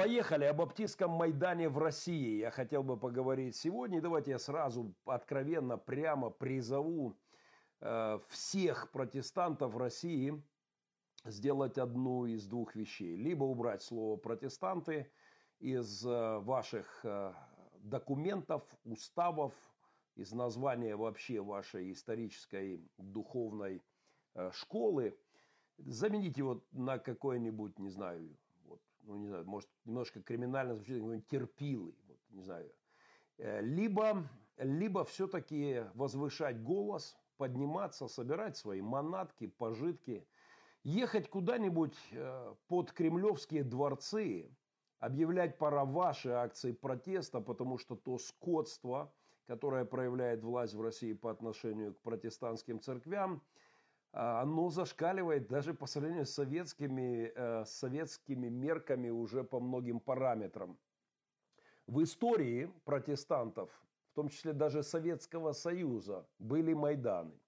Поехали о Баптистском Майдане в России. Я хотел бы поговорить сегодня. Давайте я сразу откровенно, прямо призову э, всех протестантов России сделать одну из двух вещей. Либо убрать слово «протестанты» из э, ваших э, документов, уставов, из названия вообще вашей исторической духовной школы. Заменить его на какой-нибудь, не знаю, ну не знаю, может немножко криминально звучит, какой-нибудь вот, не знаю. Э, либо, либо все-таки возвышать голос, подниматься, собирать свои манатки, пожитки, ехать куда-нибудь э, под кремлевские дворцы, объявлять пора ваши акции протеста, потому что то скотство, которое проявляет власть в России по отношению к протестантским церквям, оно зашкаливает даже по сравнению с советскими, э, советскими мерками уже по многим параметрам. В истории протестантов, в том числе даже Советского Союза, были Майданы.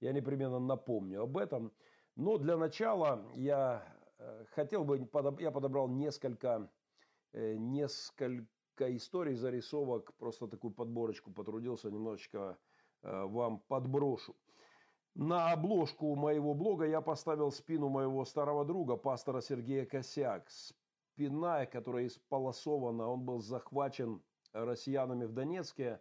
Я непременно напомню об этом. Но для начала я э, хотел бы, я подобрал несколько, э, несколько историй, зарисовок, просто такую подборочку потрудился, немножечко вам подброшу. На обложку моего блога я поставил спину моего старого друга, пастора Сергея Косяк. Спина, которая исполосована, он был захвачен россиянами в Донецке,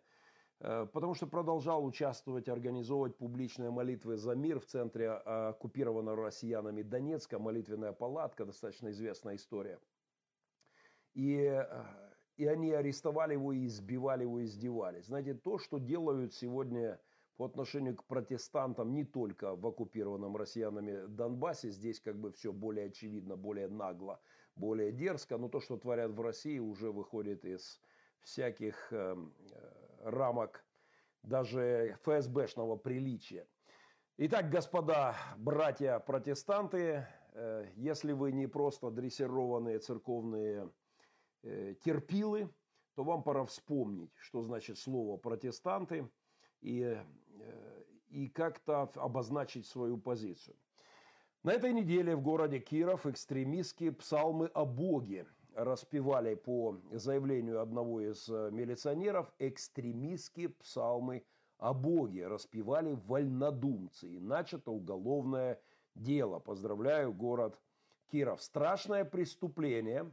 э, потому что продолжал участвовать, организовывать публичные молитвы за мир в центре оккупированного россиянами Донецка, молитвенная палатка, достаточно известная история. И, э, и они арестовали его, и избивали его, издевались. Знаете, то, что делают сегодня по отношению к протестантам не только в оккупированном россиянами Донбассе. Здесь как бы все более очевидно, более нагло, более дерзко. Но то, что творят в России, уже выходит из всяких э, э рамок даже ФСБшного приличия. Итак, господа, братья-протестанты, э, если вы не просто дрессированные церковные э, терпилы, то вам пора вспомнить, что значит слово «протестанты», и, э, и как-то обозначить свою позицию. На этой неделе в городе Киров экстремистские псалмы о Боге распевали по заявлению одного из э, милиционеров экстремистские псалмы о Боге распевали вольнодумцы и начато уголовное дело. Поздравляю, город Киров. Страшное преступление.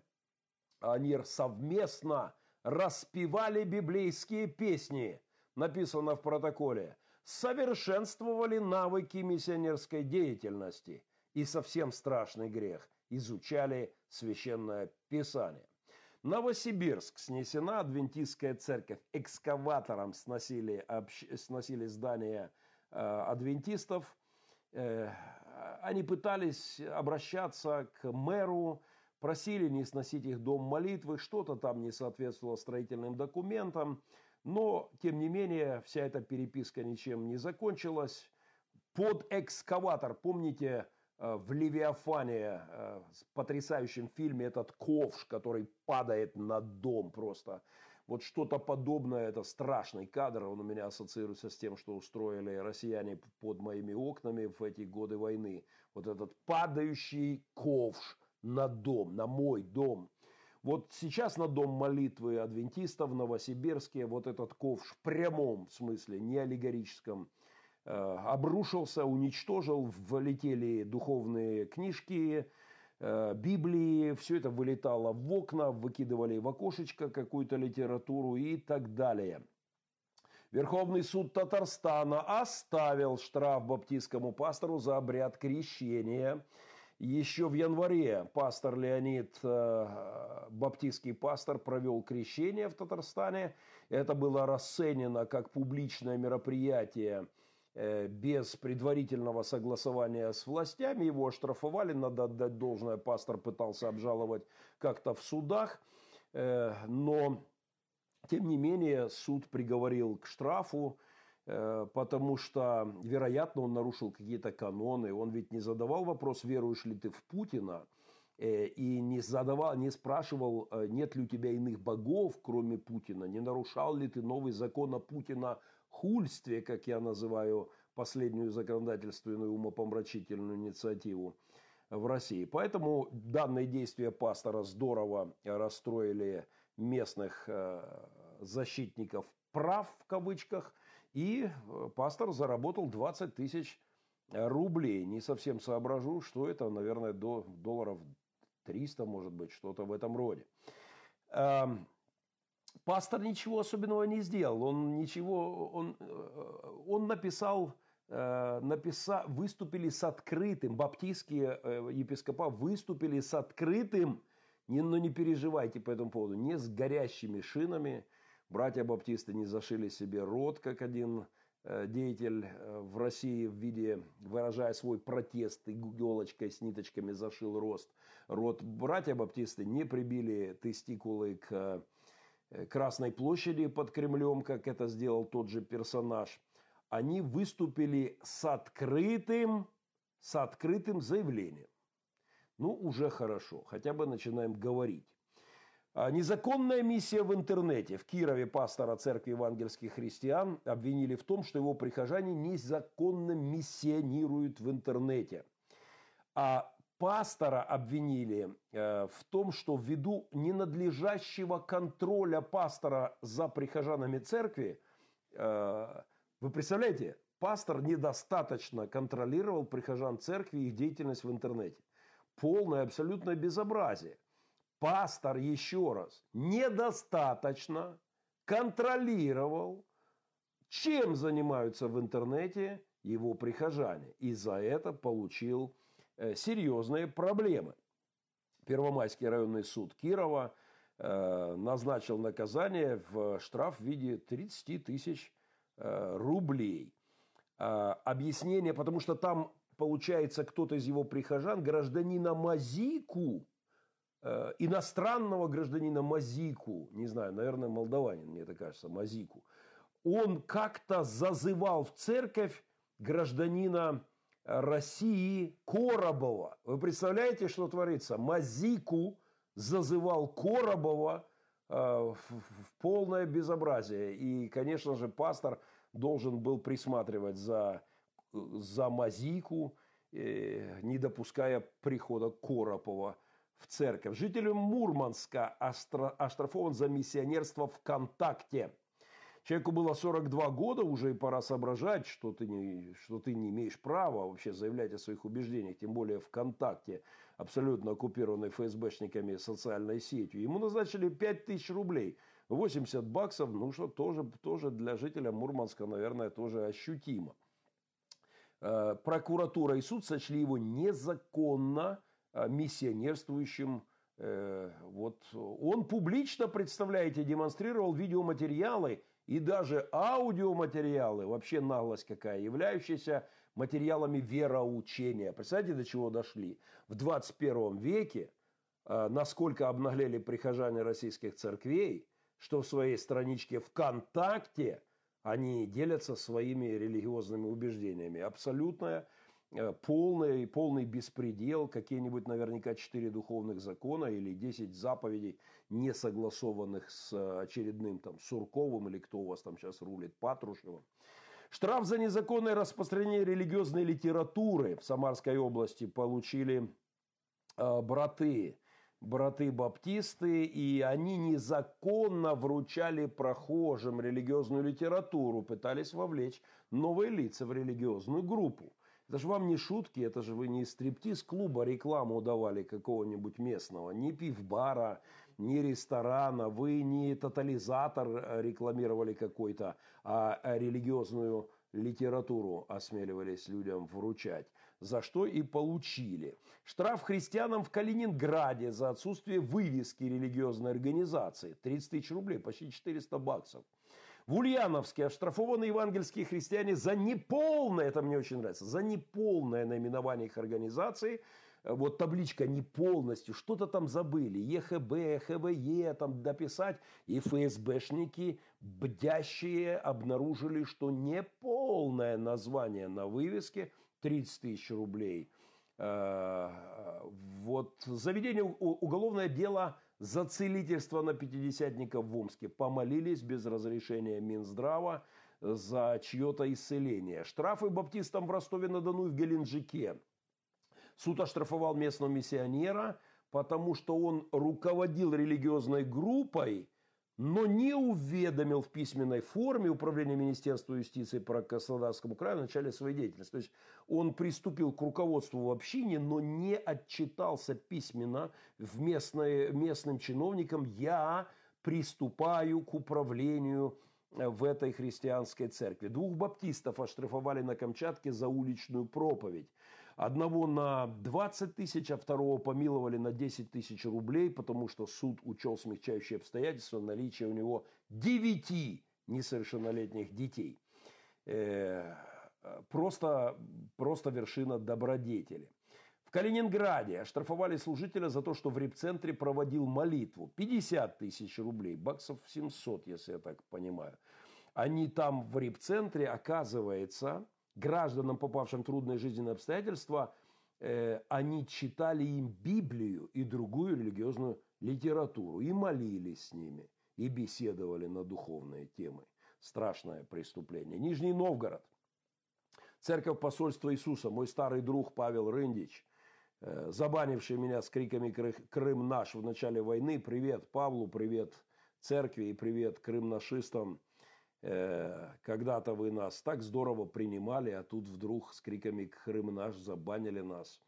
Они совместно распевали библейские песни – написано в протоколе, совершенствовали навыки миссионерской деятельности и совсем страшный грех – изучали священное писание. Новосибирск снесена адвентистская церковь. Экскаватором сносили, общ... сносили здание э, адвентистов. Э, они пытались обращаться к мэру, просили не сносить их дом молитвы, что-то там не соответствовало строительным документам. Но, тем не менее, вся эта переписка ничем не закончилась. Под экскаватор, помните, э, в «Левиафане», э, в потрясающем фильме, этот ковш, который падает на дом просто. Вот что-то подобное, это страшный кадр, он у меня ассоциируется с тем, что устроили россияне под моими окнами в эти годы войны. Вот этот падающий ковш на дом, на мой дом – вот сейчас на дом молитвы адвентистов в Новосибирске вот этот ковш в прямом смысле, не аллегорическом, э, обрушился, уничтожил, влетели духовные книжки, э, Библии, все это вылетало в окна, выкидывали в окошечко какую-то литературу и так далее. Верховный суд Татарстана оставил штраф баптистскому пастору за обряд крещения – еще в январе пастор Леонид, э, баптистский пастор, провел крещение в Татарстане. Это было расценено как публичное мероприятие э, без предварительного согласования с властями. Его оштрафовали, надо отдать должное, пастор пытался обжаловать как-то в судах. Э, но, тем не менее, суд приговорил к штрафу. Э, потому что, вероятно, он нарушил какие-то каноны. Он ведь не задавал вопрос, веруешь ли ты в Путина, э, и не задавал, не спрашивал, э, нет ли у тебя иных богов, кроме Путина, не нарушал ли ты новый закон о Путина хульстве, как я называю последнюю законодательственную умопомрачительную инициативу. в России. Поэтому данные действия пастора здорово расстроили местных защитников прав в кавычках. И э, пастор заработал 20 тысяч рублей. Не совсем соображу, что это, наверное, до долларов 300, может быть, что-то в этом роде. Эм, пастор ничего особенного не сделал. Он ничего, он, э, он написал, э, написал, выступили с открытым, баптистские э, епископа выступили с открытым, но не переживайте по этому поводу, не с горящими шинами. Братья баптисты не зашили себе рот, как один деятель в России в виде, выражая свой протест, иголочкой с ниточками зашил рост. Рот. Братья баптисты не прибили тестикулы к Э, Красной площади под Кремлем, как это сделал тот же персонаж, они выступили с открытым, с открытым заявлением. Ну, уже хорошо, хотя бы начинаем говорить. А незаконная миссия в интернете. В Кирове пастора церкви евангельских христиан обвинили в том, что его прихожане незаконно миссионируют в интернете. А пастора обвинили э, в том, что ввиду ненадлежащего контроля пастора за прихожанами церкви, э, вы представляете, пастор недостаточно контролировал прихожан церкви и их деятельность в интернете. Полное абсолютное безобразие. Пастор, еще раз, недостаточно контролировал, чем занимаются в интернете его прихожане. И за это получил Э, серьезные проблемы. Первомайский районный суд Кирова э, назначил наказание в штраф в виде 30 тысяч э, рублей. Объяснение, потому что там, получается, кто-то из его прихожан, гражданина Мазику, иностранного гражданина Мазику, не знаю, наверное, молдаванин, мне это кажется, Мазику, он как-то зазывал в церковь гражданина России Коробова. Вы представляете, что творится? Мазику зазывал Коробова э, в, полное безобразие. И, конечно же, пастор должен был присматривать за, за Мазику, э, не допуская прихода Коропова в церковь. Житель Мурманска оштрафован за миссионерство ВКонтакте. Человеку было 42 года, уже и пора соображать, что ты, не, что ты не имеешь права вообще заявлять о своих убеждениях, тем более ВКонтакте, абсолютно оккупированной ФСБшниками социальной сетью. Ему назначили 5000 рублей. 80 баксов, ну что, тоже, тоже для жителя Мурманска, наверное, тоже ощутимо. Э, прокуратура и суд сочли его незаконно миссионерствующим э, вот он публично, представляете, демонстрировал видеоматериалы и даже аудиоматериалы, вообще наглость какая, являющиеся материалами вероучения. Представляете, до чего дошли? В 21 веке, э, насколько обнаглели прихожане российских церквей, что в своей страничке ВКонтакте они делятся своими религиозными убеждениями. Абсолютная Э, полный, полный беспредел, какие-нибудь наверняка четыре духовных закона или 10 заповедей, не согласованных с очередным там Сурковым или кто у вас там сейчас рулит, Патрушевым. Штраф за незаконное распространение религиозной литературы в Самарской области получили э, браты, браты-баптисты, и они незаконно вручали прохожим религиозную литературу, пытались вовлечь новые лица в религиозную группу. Это же вам не шутки, это же вы не из стриптиз-клуба рекламу давали какого-нибудь местного, не пивбара, не ресторана, вы не тотализатор э, рекламировали какой-то, а религиозную литературу осмеливались людям вручать, за что и получили. Штраф христианам в Калининграде за отсутствие вывески религиозной организации. 30 тысяч рублей, почти 400 баксов. В Ульяновске оштрафованы евангельские христиане за неполное, это мне очень нравится, за неполное наименование их организации. Э, вот табличка не полностью, что-то там забыли, ЕХБ, ХВЕ там дописать. И ФСБшники, бдящие, обнаружили, что неполное название на вывеске 30 тысяч рублей. Э, вот заведение уголовное дело за целительство на пятидесятника в Омске. Помолились без разрешения Минздрава за чье-то исцеление. Штрафы баптистам в Ростове-на-Дону и в Геленджике. Суд оштрафовал местного миссионера, потому что он руководил религиозной группой, но не уведомил в письменной форме Управление Министерства юстиции по Краснодарскому краю в начале своей деятельности. То есть он приступил к руководству в общине, но не отчитался письменно в местной, местным чиновникам «я приступаю к управлению э, в этой христианской церкви». Двух баптистов оштрафовали на Камчатке за уличную проповедь. Одного на 20 тысяч, а второго помиловали на 10 тысяч рублей, потому что суд учел смягчающие обстоятельства наличия у него 9 несовершеннолетних детей. Э, просто, просто вершина добродетели. В Калининграде оштрафовали служителя за то, что в репцентре проводил молитву. 50 тысяч рублей, баксов 700, если я так понимаю. Они там в репцентре, оказывается, гражданам, попавшим в трудные жизненные обстоятельства, э, они читали им Библию и другую религиозную литературу, и молились с ними, и беседовали на духовные темы. Страшное преступление. Нижний Новгород. Церковь посольства Иисуса. Мой старый друг Павел Рындич, э, забанивший меня с криками «Крым наш» в начале войны. Привет Павлу, привет церкви и привет крым-нашистам – когда-то вы нас так здорово принимали, а тут вдруг с криками «Крым наш» забанили нас.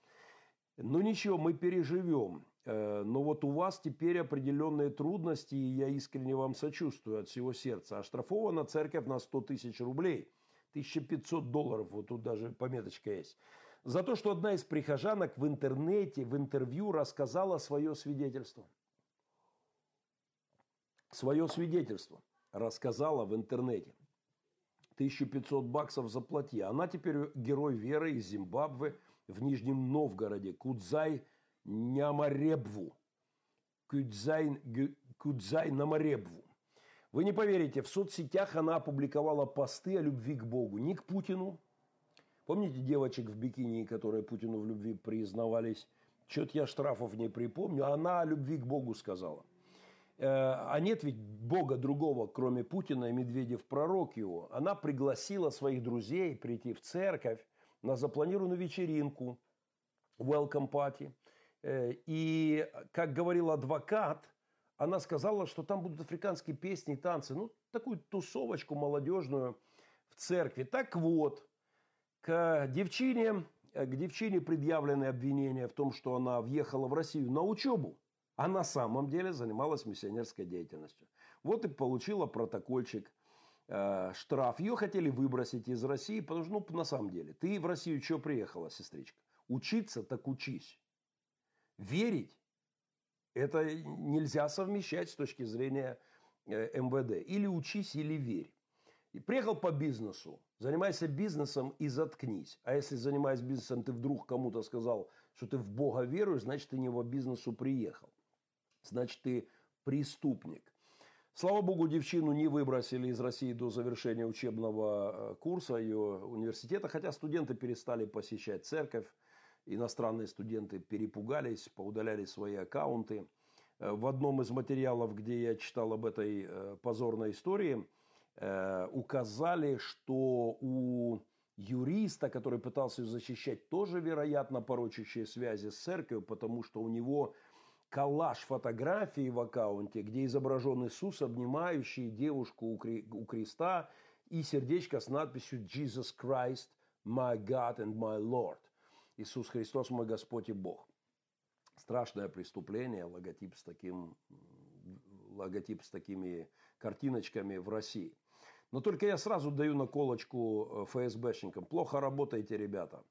Ну ничего, мы переживем. Э, но вот у вас теперь определенные трудности, и я искренне вам сочувствую от всего сердца. Оштрафована церковь на 100 тысяч рублей. 1500 долларов, вот тут даже пометочка есть. За то, что одна из прихожанок в интернете, в интервью рассказала свое свидетельство. Свое свидетельство рассказала в интернете. 1500 баксов заплати. Она теперь герой веры из Зимбабве в Нижнем Новгороде. Кудзай Нямаребву. Кудзай, Кудзай Намаребву. Вы не поверите, в соцсетях она опубликовала посты о любви к Богу. Не к Путину. Помните девочек в бикини, которые Путину в любви признавались? Что-то я штрафов не припомню. Она о любви к Богу сказала – а нет ведь Бога другого, кроме Путина и Медведев, пророк его. Она пригласила своих друзей прийти в церковь на запланированную вечеринку, welcome party. Э, и, как говорил адвокат, она сказала, что там будут африканские песни и танцы. Ну, такую тусовочку молодежную в церкви. Так вот, к девчине, к девчине предъявлены обвинения в том, что она въехала в Россию на учебу а на самом деле занималась миссионерской деятельностью. Вот и получила протокольчик, э, штраф. Ее хотели выбросить из России, потому что, ну, на самом деле, ты в Россию что приехала, сестричка? Учиться, так учись. Верить, это нельзя совмещать с точки зрения э, МВД. Или учись, или верь. И приехал по бизнесу, занимайся бизнесом и заткнись. А если занимаясь бизнесом, ты вдруг кому-то сказал, что ты в Бога веруешь, значит, ты не по бизнесу приехал значит, ты преступник. Слава богу, девчину не выбросили из России до завершения учебного э, курса ее университета, хотя студенты перестали посещать церковь, иностранные студенты перепугались, поудаляли свои аккаунты. Э, в одном из материалов, где я читал об этой э, позорной истории, указали, что у юриста, который пытался ее защищать, тоже, вероятно, порочащие связи с церковью, потому что у него коллаж фотографий в аккаунте, где изображен Иисус, обнимающий девушку у креста, и сердечко с надписью «Jesus Christ, my God and my Lord». Иисус Христос, мой Господь и Бог. Страшное преступление, логотип с, таким, логотип с такими картиночками в России. Но только я сразу даю наколочку э, ФСБшникам. Плохо работаете, ребята.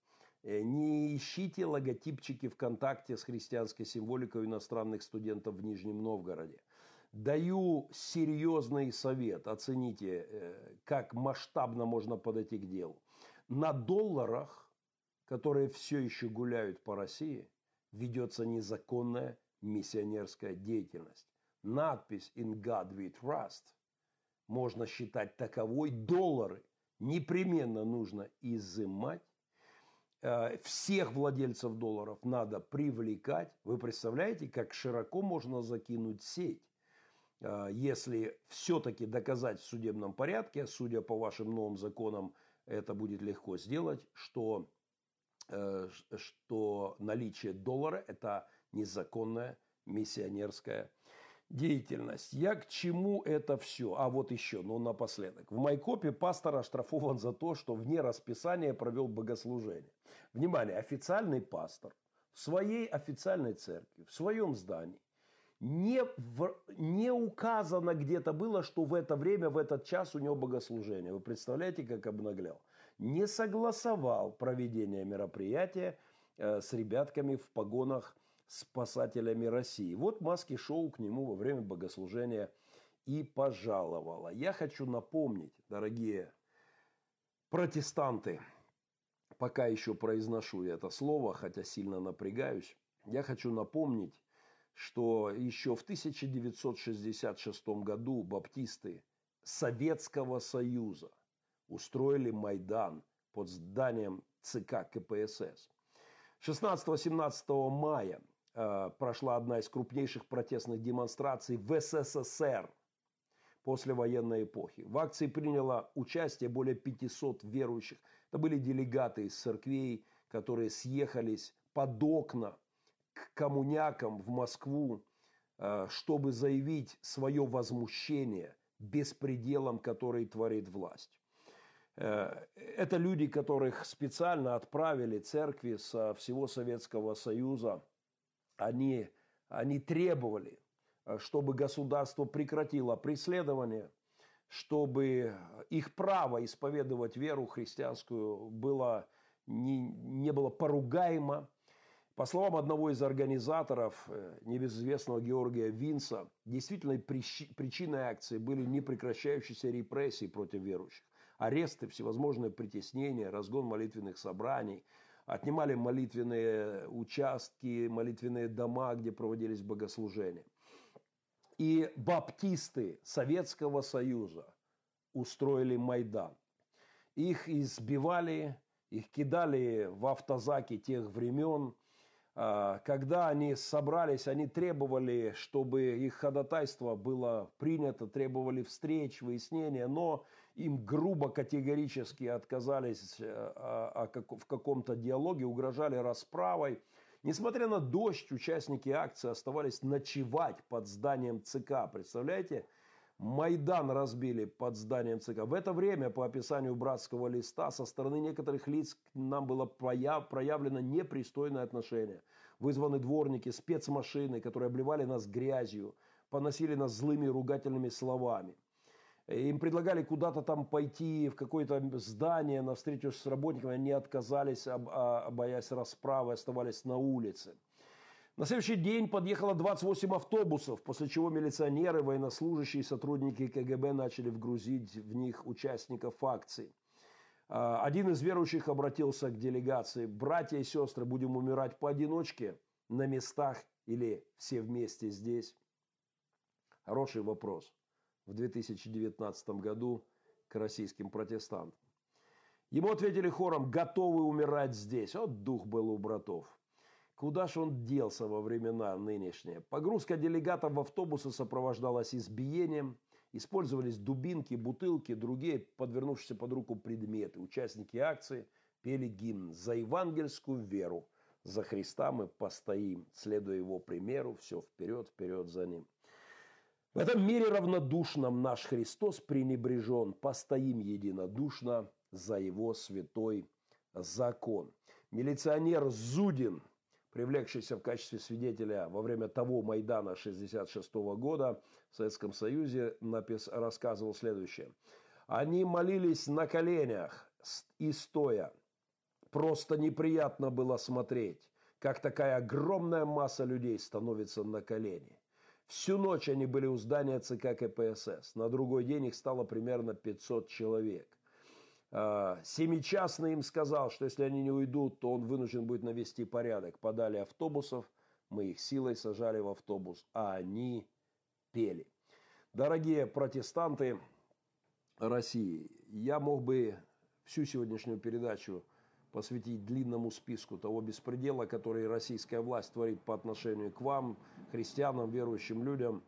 Э, не ищите логотипчики ВКонтакте с христианской символикой иностранных студентов в Нижнем Новгороде. Даю серьезный совет. Оцените, э, как масштабно можно подойти к делу. На долларах, которые все еще гуляют по России, ведется незаконная миссионерская деятельность. Надпись «In God we trust» можно считать таковой. Доллары непременно нужно изымать всех владельцев долларов надо привлекать. Вы представляете, как широко можно закинуть сеть, э, если все-таки доказать в судебном порядке, судя по вашим новым законам, это будет легко сделать, что э, что наличие доллара – это незаконная миссионерская деятельность. Я к чему это все? А вот еще, ну напоследок. В Майкопе пастор оштрафован за то, что вне расписания провел богослужение. Внимание, официальный пастор в своей официальной церкви, в своем здании, не, в, не указано где-то было, что в это время, в этот час у него богослужение. Вы представляете, как обнаглял? Не согласовал проведение мероприятия э, с ребятками в погонах спасателями России. Вот Маски шоу к нему во время богослужения и пожаловала. Я хочу напомнить, дорогие протестанты, пока еще произношу это слово, хотя сильно напрягаюсь, я хочу напомнить, что еще в 1966 году баптисты Советского Союза устроили Майдан под зданием ЦК КПСС. 16-17 мая прошла одна из крупнейших протестных демонстраций в СССР после военной эпохи. В акции приняло участие более 500 верующих. Это были делегаты из церквей, которые съехались под окна к коммунякам в Москву, э, чтобы заявить свое возмущение беспределом, который творит власть. Э, это люди, которых специально отправили церкви со всего Советского Союза – они, они требовали, э, чтобы государство прекратило преследование, чтобы их право исповедовать веру христианскую было, не, не было поругаемо. По словам одного из организаторов, э, небезызвестного Георгия Винса, действительной причиной акции были непрекращающиеся репрессии против верующих. Аресты, всевозможные притеснения, разгон молитвенных собраний – отнимали молитвенные участки, молитвенные дома, где проводились богослужения. И баптисты Советского Союза устроили Майдан. Их избивали, их кидали в автозаки тех времен. А, когда они собрались, они требовали, чтобы их ходатайство было принято, требовали встреч, выяснения, но им грубо, категорически отказались э, в каком-то диалоге, угрожали расправой. Несмотря на дождь, участники акции оставались ночевать под зданием ЦК. Представляете? Майдан разбили под зданием ЦК. В это время, по описанию братского листа, со стороны некоторых лиц к нам было проявлено непристойное отношение. Вызваны дворники, спецмашины, которые обливали нас грязью, поносили нас злыми ругательными словами – им предлагали куда-то там пойти, в какое-то здание, на встречу с работниками. Они отказались, а, боясь расправы, оставались на улице. На следующий день подъехало 28 автобусов, после чего милиционеры, военнослужащие и сотрудники КГБ начали вгрузить в них участников акции. А, один из верующих обратился к делегации. «Братья и сестры, будем умирать поодиночке на местах или все вместе здесь?» Хороший вопрос в 2019 году к российским протестантам. Ему ответили хором «Готовы умирать здесь». Вот дух был у братов. Куда ж он делся во времена нынешние? Погрузка делегатов в автобусы сопровождалась избиением, использовались дубинки, бутылки, другие подвернувшиеся под руку предметы. Участники акции пели гимн «За евангельскую веру». За Христа мы постоим, следуя его примеру, все вперед, вперед за ним. В этом мире равнодушном наш Христос пренебрежен, постоим единодушно за его святой закон. Милиционер Зудин, привлекшийся в качестве свидетеля во время того Майдана 66 года в Советском Союзе, напис, рассказывал следующее. Они молились на коленях и стоя. Просто неприятно было смотреть, как такая огромная масса людей становится на колени. Всю ночь они были у здания ЦК КПСС. На другой день их стало примерно 500 человек. А, семичастный им сказал, что если они не уйдут, то он вынужден будет навести порядок. Подали автобусов, мы их силой сажали в автобус, а они пели. Дорогие протестанты России, я мог бы всю сегодняшнюю передачу посвятить длинному списку того беспредела, который российская власть творит по отношению к вам, христианам, верующим людям.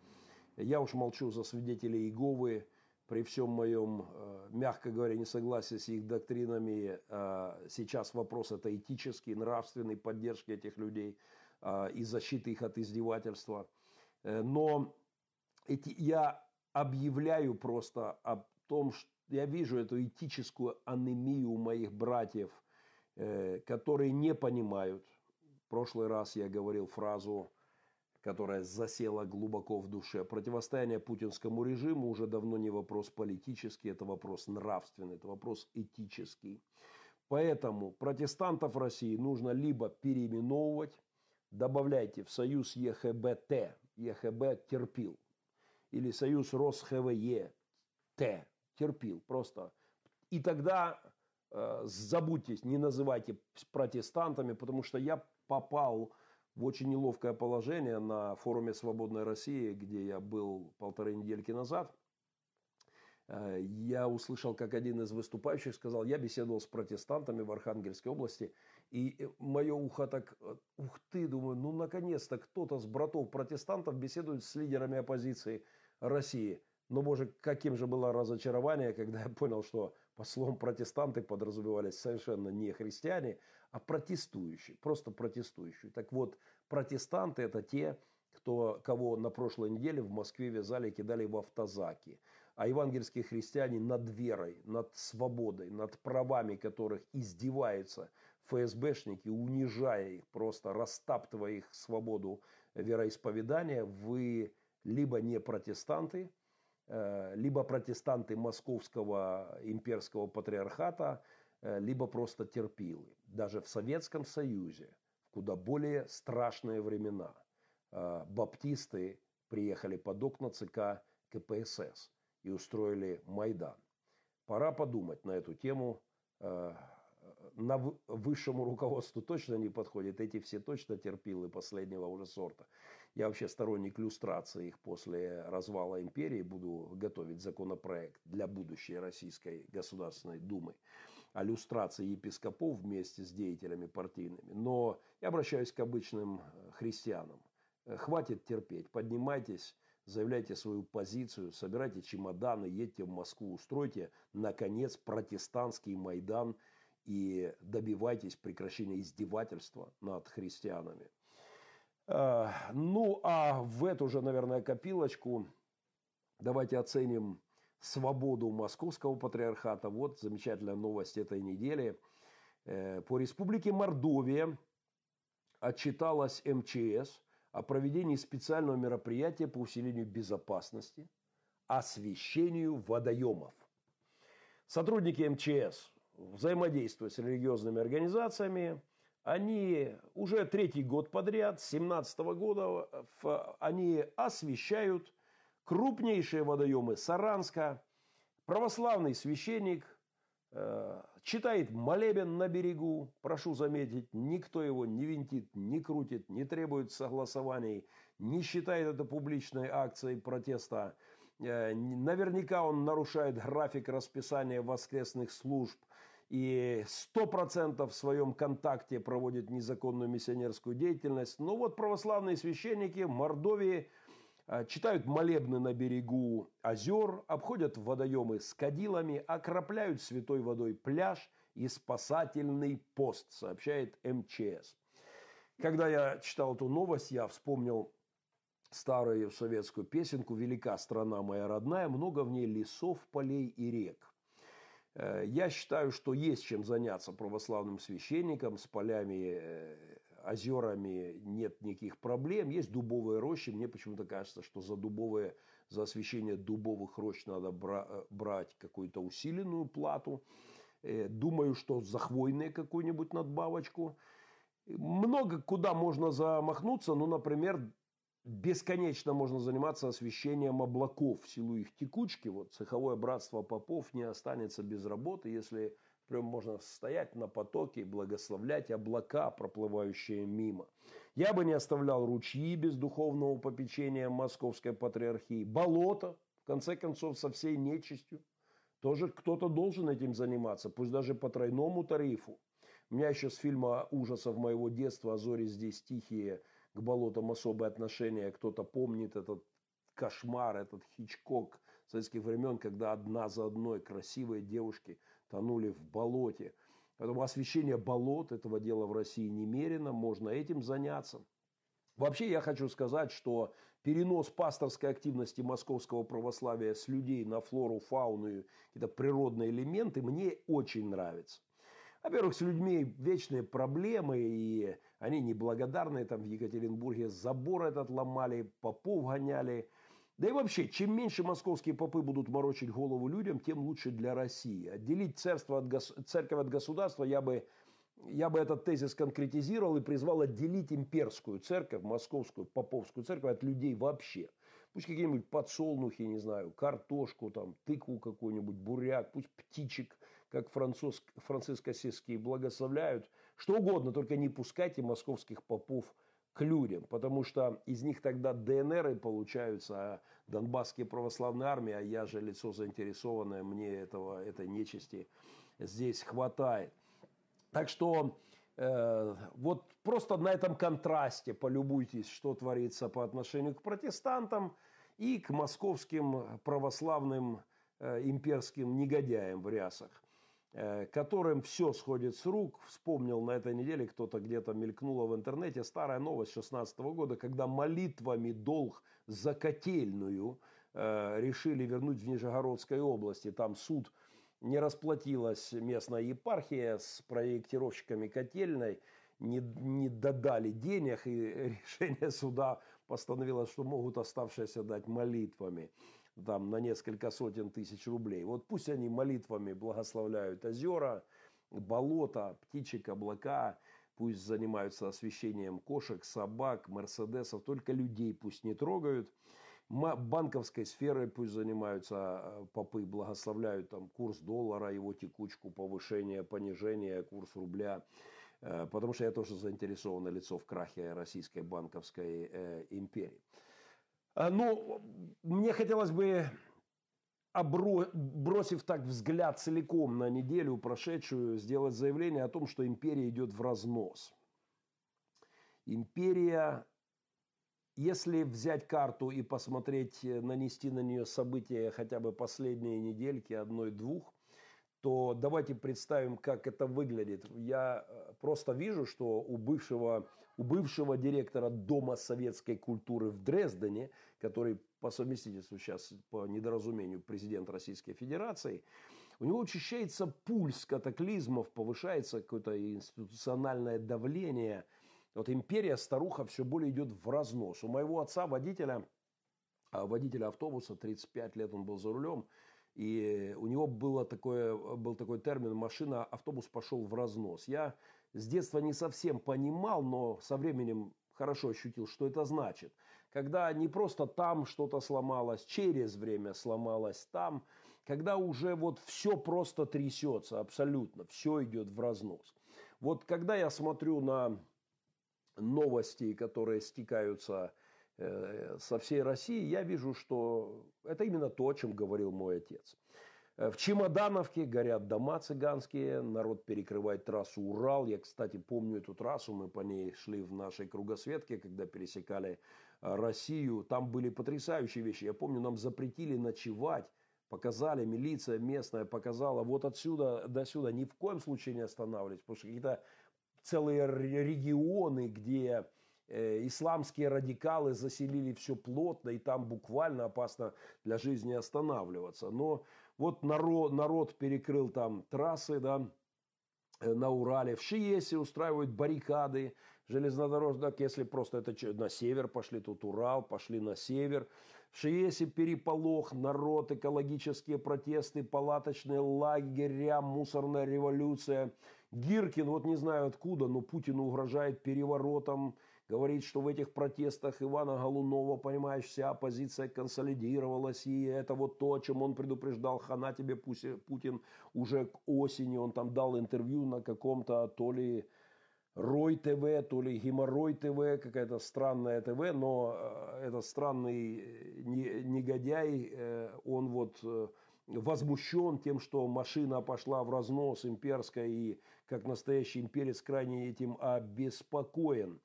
Я уж молчу за свидетелей Иеговы, при всем моем, э, мягко говоря, несогласии с их доктринами, э, сейчас вопрос это этический, нравственный, поддержки этих людей э, и защиты их от издевательства. Но эти, я объявляю просто о том, что я вижу эту этическую анемию моих братьев, которые не понимают. В прошлый раз я говорил фразу которая засела глубоко в душе. Противостояние путинскому режиму уже давно не вопрос политический, это вопрос нравственный, это вопрос этический. Поэтому протестантов России нужно либо переименовывать, добавляйте в союз ЕХБТ, ЕХБ терпил, или союз РосХВЕ, Т, терпил, просто. И тогда э, забудьтесь, не называйте протестантами, потому что я попал в очень неловкое положение на форуме «Свободной России», где я был полторы недельки назад. Э, я услышал, как один из выступающих сказал, я беседовал с протестантами в Архангельской области, и мое ухо так, э, ух ты, думаю, ну наконец-то кто-то с братов протестантов беседует с лидерами оппозиции России. Но, боже, каким же было разочарование, когда я понял, что по словам протестанты подразумевались совершенно не христиане, а протестующие, просто протестующие. Так вот, протестанты это те, кто, кого на прошлой неделе в Москве вязали и кидали в автозаки. А евангельские христиане над верой, над свободой, над правами которых издеваются ФСБшники, унижая их, просто растаптывая их свободу вероисповедания, вы либо не протестанты, либо протестанты московского имперского патриархата, э, либо просто терпилы. Даже в Советском Союзе, в куда более страшные времена, э, баптисты приехали под окна ЦК КПСС и устроили Майдан. Пора подумать на эту тему. На высшему руководству точно не подходит. Эти все точно терпилы последнего уже сорта. Я вообще сторонник иллюстрации их после развала империи. Буду готовить законопроект для будущей Российской Государственной Думы о люстрации епископов вместе с деятелями партийными. Но я обращаюсь к обычным э, христианам. Э, хватит терпеть, поднимайтесь, заявляйте свою позицию, собирайте чемоданы, едьте в Москву, устройте, наконец, протестантский Майдан и добивайтесь прекращения издевательства над христианами. Э, ну, а в эту же, наверное, копилочку давайте оценим свободу московского патриархата. Вот замечательная новость этой недели. Э, по республике Мордовия отчиталась МЧС о проведении специального мероприятия по усилению безопасности, освещению водоемов. Сотрудники МЧС, взаимодействуя с религиозными организациями, они уже третий год подряд, с 17 года, они освещают крупнейшие водоемы Саранска. Православный священник э, читает молебен на берегу. Прошу заметить, никто его не винтит, не крутит, не требует согласований, не считает это публичной акцией протеста. Э, наверняка он нарушает график расписания воскресных служб и 100% в своем контакте проводит незаконную миссионерскую деятельность. Но вот православные священники в Мордовии а, читают молебны на берегу озер, обходят водоемы с кадилами, окропляют святой водой пляж и спасательный пост, сообщает МЧС. Когда я читал эту новость, я вспомнил старую советскую песенку «Велика страна моя родная, много в ней лесов, полей и рек». Э, я считаю, что есть чем заняться православным священникам с полями, э, озерами нет никаких проблем. Есть дубовые рощи. Мне почему-то кажется, что за дубовые, за освещение дубовых рощ надо бра- брать какую-то усиленную плату. Э, думаю, что за хвойные какую-нибудь надбавочку. Много куда можно замахнуться. Ну, например, бесконечно можно заниматься освещением облаков в силу их текучки. Вот цеховое братство попов не останется без работы, если прям можно стоять на потоке и благословлять облака, проплывающие мимо. Я бы не оставлял ручьи без духовного попечения московской патриархии, болото, в конце концов, со всей нечистью. Тоже кто-то должен этим заниматься, пусть даже по тройному тарифу. У меня еще с фильма ужасов моего детства «А зори здесь тихие» к болотам особое отношение. Кто-то помнит этот кошмар, этот Хичкок советских времен, когда одна за одной красивые девушки тонули в болоте. Поэтому освещение болот этого дела в России немерено, можно этим заняться. Вообще я хочу сказать, что перенос пасторской активности московского православия с людей на флору, фауну какие-то природные элементы мне очень нравится. Во-первых, с людьми вечные проблемы, и они неблагодарные. Там в Екатеринбурге забор этот ломали, попов гоняли. Да и вообще, чем меньше московские попы будут морочить голову людям, тем лучше для России. Отделить царство от гос... церковь от государства я бы я бы этот тезис конкретизировал и призвал отделить имперскую церковь, московскую поповскую церковь от людей вообще. Пусть какие-нибудь подсолнухи, не знаю, картошку, там, тыкву какую-нибудь, буряк, пусть птичек, как француз, франциско-сельские благословляют. Что угодно, только не пускайте московских попов к людям, потому что из них тогда ДНР получаются, а Донбасские православные армии, а я же лицо заинтересованное, мне этого, этой нечисти здесь хватает. Так что э, вот просто на этом контрасте полюбуйтесь, что творится по отношению к протестантам и к московским православным э, имперским негодяям в рясах, которым все сходит с рук. Вспомнил на этой неделе, кто-то где-то мелькнуло в интернете, старая новость 16 года, когда молитвами долг за котельную э, решили вернуть в Нижегородской области. Там суд не расплатилась местная епархия с проектировщиками котельной, не, не додали денег, и решение суда постановило, что могут оставшиеся дать молитвами там, на несколько сотен тысяч рублей. Вот пусть они молитвами благословляют озера, болота, птичек, облака, пусть занимаются освещением кошек, собак, мерседесов, только людей пусть не трогают – банковской сферой пусть занимаются а, попы, благословляют там курс доллара, его текучку, повышение, понижение, курс рубля. Э, потому что я тоже заинтересованное лицо в крахе российской банковской э, империи. А, ну, мне хотелось бы, бросив так взгляд целиком на неделю прошедшую, сделать заявление о том, что империя идет в разнос. Империя если взять карту и посмотреть, э, нанести на нее события хотя бы последние недельки, одной-двух, то давайте представим, как это выглядит. Я э, просто вижу, что у бывшего, у бывшего директора Дома советской культуры в Дрездене, который по совместительству сейчас, по недоразумению, президент Российской Федерации, у него учащается пульс катаклизмов, повышается какое-то институциональное давление – вот империя старуха все более идет в разнос. У моего отца водителя, а, водителя автобуса, 35 лет он был за рулем, и у него было такое, был такой термин «машина, автобус пошел в разнос». Я с детства не совсем понимал, но со временем хорошо ощутил, что это значит. Когда не просто там что-то сломалось, через время сломалось там, когда уже вот все просто трясется, абсолютно, все идет в разнос. Вот когда я смотрю на новостей, которые стекаются э, со всей России, я вижу, что это именно то, о чем говорил мой отец. Э, в Чемодановке горят дома цыганские, народ перекрывает трассу Урал. Я, кстати, помню эту трассу, мы по ней шли в нашей кругосветке, когда пересекали э, Россию. Там были потрясающие вещи. Я помню, нам запретили ночевать показали, милиция местная показала, вот отсюда до сюда ни в коем случае не останавливались, потому что какие-то целые регионы, где э, исламские радикалы заселили все плотно, и там буквально опасно для жизни останавливаться. Но вот народ, народ перекрыл там трассы, да, э, на Урале. В Шиесе устраивают баррикады железнодорожных, если просто это на север пошли, тут Урал, пошли на север. В Шиесе переполох, народ, экологические протесты, палаточные лагеря, мусорная революция – Гиркин, вот не знаю откуда, но Путину угрожает переворотом, говорит, что в этих протестах Ивана Голунова, понимаешь, вся оппозиция консолидировалась, и это вот то, о чем он предупреждал, хана тебе Путин уже к осени, он там дал интервью на каком-то то ли Рой ТВ, то ли Геморрой ТВ, какая-то странная ТВ, но э, этот странный э, негодяй, э, он вот возмущен тем, что машина пошла в разнос имперская и как настоящий имперец крайне этим обеспокоен.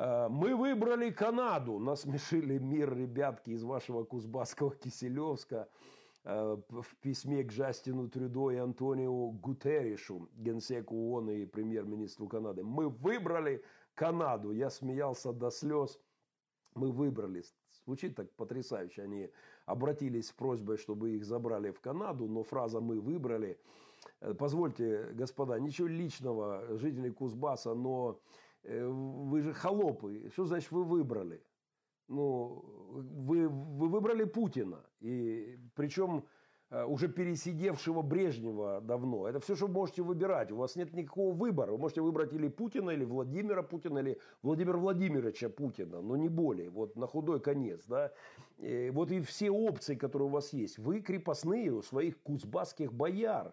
Э, мы выбрали Канаду. Насмешили мир ребятки из вашего Кузбасского Киселевска э, в письме к Жастину Трюдо и Антонио Гутерришу, генсеку ООН и премьер-министру Канады. Мы выбрали Канаду. Я смеялся до слез. Мы выбрали. Звучит так потрясающе. Они обратились с просьбой, чтобы их забрали в Канаду, но фраза «мы выбрали». Э, позвольте, господа, ничего личного жителей Кузбасса, но вы же холопы. Что значит вы выбрали? Ну, вы, вы выбрали Путина. И причем Э, уже пересидевшего Брежнева давно. Это все, что вы можете выбирать. У вас нет никакого выбора. Вы можете выбрать или Путина, или Владимира Путина, или Владимира Владимировича Путина, но не более. Вот на худой конец. Да? И вот и все опции, которые у вас есть. Вы крепостные у своих кузбасских бояр.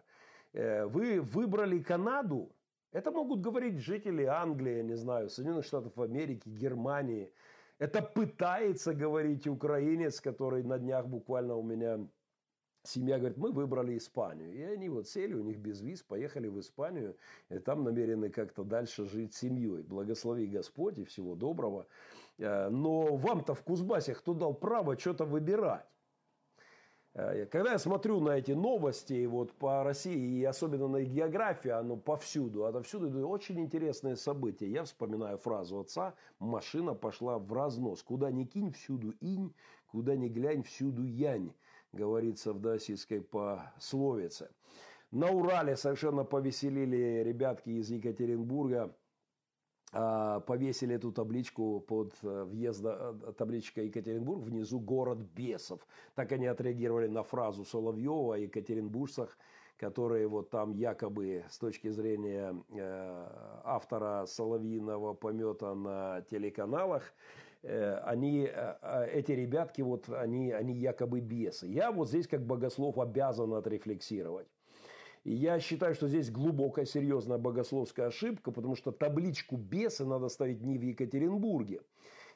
Э, вы выбрали Канаду. Это могут говорить жители Англии, не знаю, Соединенных Штатов Америки, Германии. Это пытается говорить украинец, который на днях буквально у меня семья говорит, мы выбрали Испанию. И они вот сели, у них без виз, поехали в Испанию. И там намерены как-то дальше жить семьей. Благослови Господь и всего доброго. Э, но вам-то в Кузбассе кто дал право что-то выбирать? Э, когда я смотрю на эти новости вот по России, и особенно на географию, оно повсюду, отовсюду очень интересные события. Я вспоминаю фразу отца, машина пошла в разнос. Куда ни кинь, всюду инь, куда ни глянь, всюду янь говорится в даосистской пословице. На Урале совершенно повеселили ребятки из Екатеринбурга. А, повесили эту табличку под э, въезда, э, табличка Екатеринбург, внизу город бесов. Так они отреагировали на фразу Соловьева о екатеринбуржцах, которые вот там якобы с точки зрения э, автора Соловьиного помета на телеканалах, Э, они, э, э, эти ребятки, вот они, они якобы бесы. Я вот здесь как богослов обязан отрефлексировать. Я считаю, что здесь глубокая, серьезная богословская ошибка, потому что табличку бесы надо ставить не в Екатеринбурге,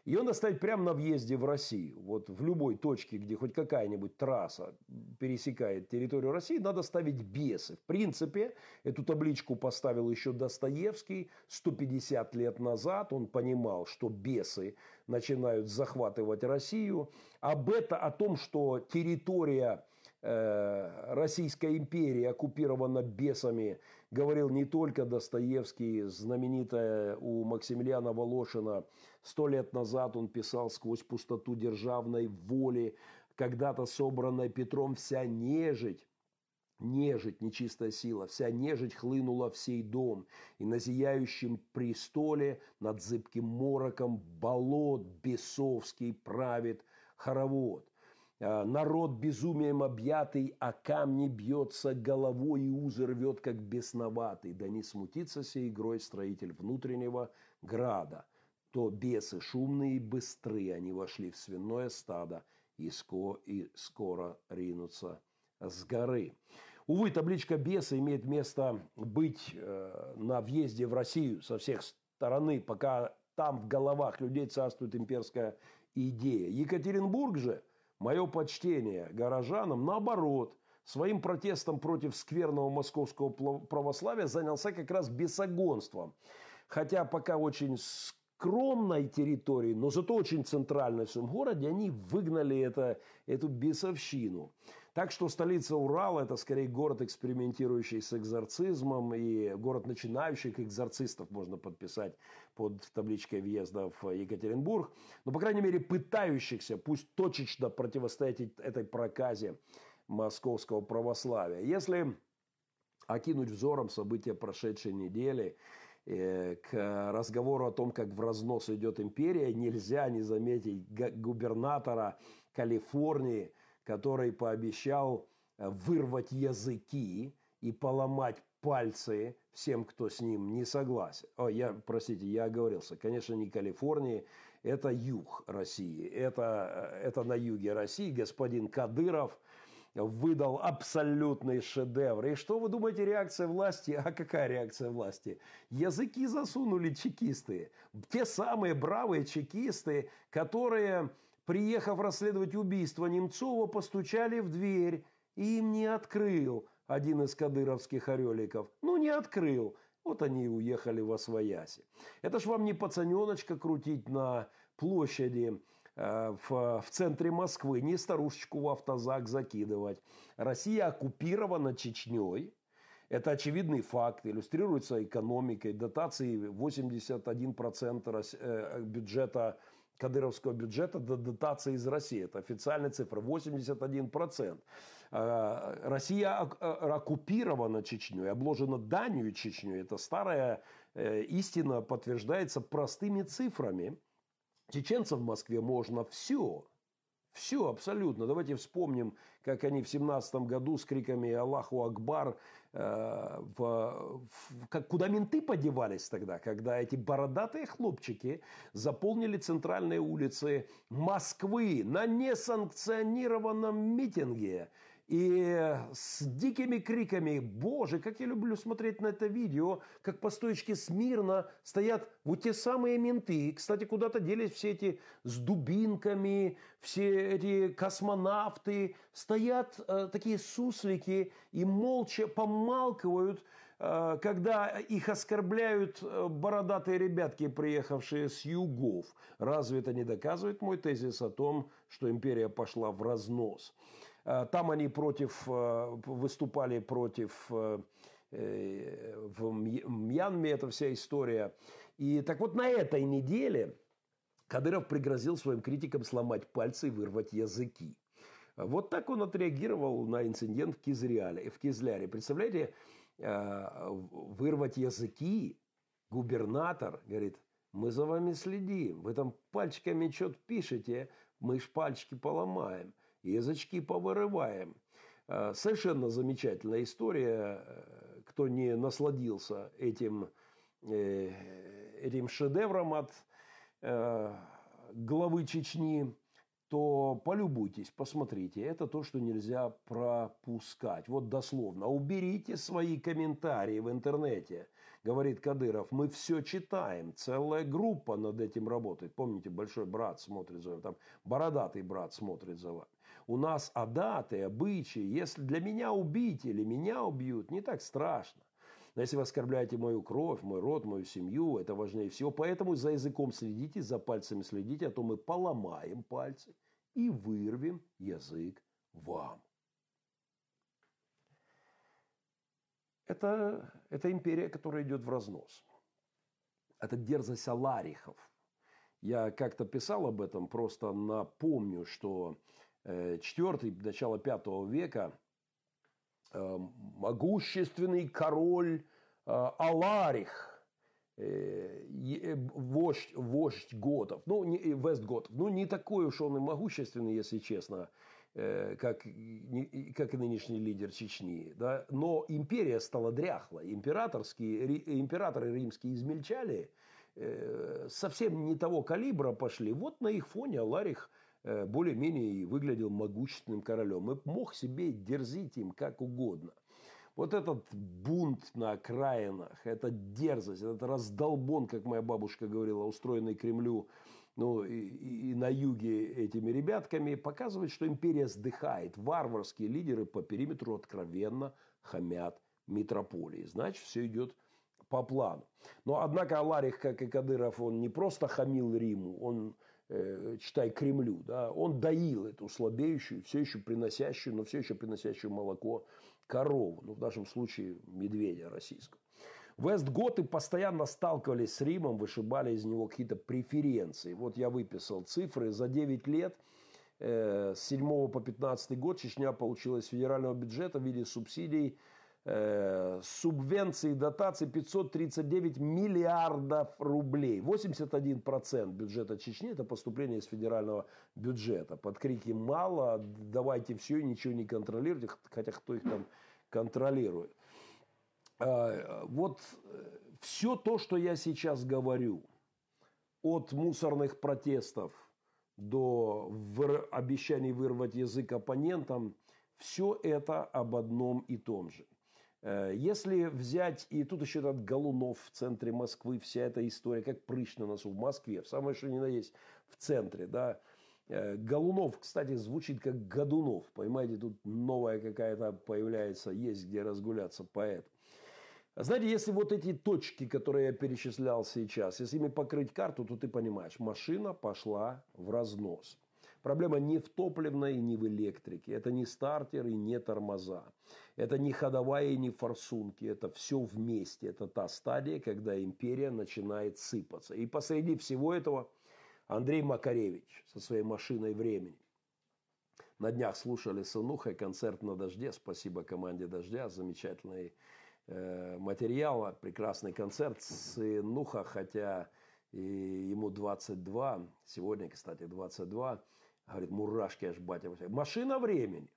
ее надо ставить прямо на въезде в Россию. Вот в любой точке, где хоть какая-нибудь трасса пересекает территорию России, надо ставить бесы. В принципе, эту табличку поставил еще Достоевский 150 лет назад. Он понимал, что бесы начинают захватывать Россию. Об это, о том, что территория э, Российской империи оккупирована бесами, говорил не только Достоевский, знаменитая у Максимилиана Волошина Сто лет назад он писал сквозь пустоту державной воли, когда-то собранная Петром вся нежить, нежить, нечистая сила, вся нежить хлынула в сей дом, и на зияющем престоле над зыбким мороком болот бесовский правит хоровод. А, народ безумием объятый, а камни бьется головой и узы рвет, как бесноватый. Да не смутится сей игрой строитель внутреннего града то бесы шумные и быстрые, они вошли в свиное стадо и, ско, и скоро ринутся с горы. Увы, табличка беса имеет место быть э, на въезде в Россию со всех стороны, пока там в головах людей царствует имперская идея. Екатеринбург же, мое почтение горожанам, наоборот, своим протестом против скверного московского православия занялся как раз бесогонством. Хотя пока очень скромной территории, но зато очень центральной в своем городе, они выгнали это, эту бесовщину. Так что столица Урала – это скорее город, экспериментирующий с экзорцизмом, и город начинающих экзорцистов можно подписать под табличкой въезда в Екатеринбург. Но, по крайней мере, пытающихся, пусть точечно противостоять этой проказе московского православия. Если окинуть взором события прошедшей недели – Э, к разговору о том, как в разнос идет империя, нельзя не заметить губернатора Калифорнии, который пообещал э, вырвать языки и поломать пальцы всем, кто с ним не согласен. О, я, простите, я оговорился. Конечно, не Калифорнии, это юг России. Это, э, это на юге России господин Кадыров – выдал абсолютный шедевр. И что вы думаете, реакция власти? А какая реакция власти? Языки засунули чекисты. Те самые бравые чекисты, которые, приехав расследовать убийство Немцова, постучали в дверь и им не открыл один из кадыровских ореликов. Ну, не открыл. Вот они и уехали во Свояси. Это ж вам не пацаненочка крутить на площади э, в, в центре Москвы, не старушечку в автозак закидывать. Россия оккупирована Чечней. Это очевидный факт, иллюстрируется экономикой. Дотации 81% э, бюджета кадыровского бюджета до дотации из России. Это официальная цифра. 81%. Э, Россия оккупирована Чечней, обложена данью Чечней. Это старая э, истина подтверждается простыми цифрами. Чеченцев в Москве можно все. Все абсолютно. Давайте вспомним, как они в 17 году с криками «Аллаху Акбар» э, в, в, как, куда менты подевались тогда, когда эти бородатые хлопчики заполнили центральные улицы Москвы на несанкционированном митинге – и с дикими криками, боже, как я люблю смотреть на это видео, как по стоечке смирно стоят вот те самые менты. Кстати, куда-то делись все эти с дубинками, все эти космонавты. Стоят э, такие суслики и молча помалкивают, э, когда их оскорбляют э, бородатые ребятки, приехавшие с югов. Разве это не доказывает мой тезис о том, что империя пошла в разнос? Э, там они против, э, выступали против э, в Мьянме, эта вся история. И так вот на этой неделе Кадыров пригрозил своим критикам сломать пальцы и вырвать языки. Вот так он отреагировал на инцидент в Кизляре. В Кизляре. Представляете, вырвать языки губернатор говорит, мы за вами следим, вы там пальчиками что-то пишете, мы ж пальчики поломаем язычки повырываем. Э, совершенно замечательная история. Э, кто не насладился этим, э, этим шедевром от главы Чечни, то полюбуйтесь, посмотрите. Это то, что нельзя пропускать. Вот дословно. Уберите свои комментарии в интернете, говорит Кадыров. Мы все читаем. Целая группа над этим работает. Помните, большой брат смотрит за вами. Там бородатый брат смотрит за вами. У нас адаты, обычаи. Если для меня убить или меня убьют, не так страшно. Но если вы оскорбляете мою кровь, мой род, мою семью, это важнее всего. Поэтому за языком следите, за пальцами следите, а то мы поломаем пальцы и вырвем язык вам. Это, это империя, которая идет в разнос. Это дерзость Аларихов. Я как-то писал об этом, просто напомню, что Э, четвертый, начало пятого века, э, могущественный король э, Аларих, вождь, вождь готов, ну, не, Вестготов, ну, не такой уж он и могущественный, если честно, как, как и нынешний лидер Чечни, да? но империя стала дряхлой, императорские, императоры римские измельчали, совсем не того калибра пошли, вот на их фоне Аларих – Э, более-менее выглядел могущественным королем и мог себе дерзить им как угодно. Вот этот бунт на окраинах, эта дерзость, этот раздолбон, как моя бабушка говорила, устроенный Кремлю ну, и, и на юге этими ребятками, показывает, что империя сдыхает. Варварские лидеры по периметру откровенно хамят метрополии. Значит, все идет по плану. Но, однако, Аларих, как и Кадыров, он не просто хамил Риму, он э, читай Кремлю, да, он доил эту слабеющую, все еще приносящую, но все еще приносящую молоко корову, ну, в нашем случае медведя российского. Вестготы постоянно сталкивались с Римом, вышибали из него какие-то преференции. Вот я выписал цифры. За 9 лет э, с 7 по 15 год Чечня получила из федерального бюджета в виде субсидий Э, субвенции, дотации 539 миллиардов рублей. 81% бюджета Чечни – это поступление из федерального бюджета. Под крики «мало», «давайте все и ничего не контролируйте», хотя кто их там контролирует. А, вот э, все то, что я сейчас говорю, от мусорных протестов до обещаний вырвать язык оппонентам, все это об одном и том же – если взять, и тут еще этот Голунов в центре Москвы, вся эта история, как прыщ на носу в Москве, в самое что ни на есть в центре, да. Э, Голунов, кстати, звучит как Годунов, понимаете, тут новая какая-то появляется, есть где разгуляться поэт. Знаете, если вот эти точки, которые я перечислял сейчас, если ими покрыть карту, то ты понимаешь, машина пошла в разнос. Проблема не в топливной не в электрике. Это не стартер и не тормоза. Это не ходовая и не форсунки. Это все вместе. Это та стадия, когда империя начинает сыпаться. И посреди всего этого Андрей Макаревич со своей машиной времени. На днях слушали с Инухой концерт на дожде. Спасибо команде «Дождя». Замечательный э, материал, прекрасный концерт. Сынуха, хотя и ему 22, сегодня, кстати, 22, Говорит, мурашки аж батя. Машина времени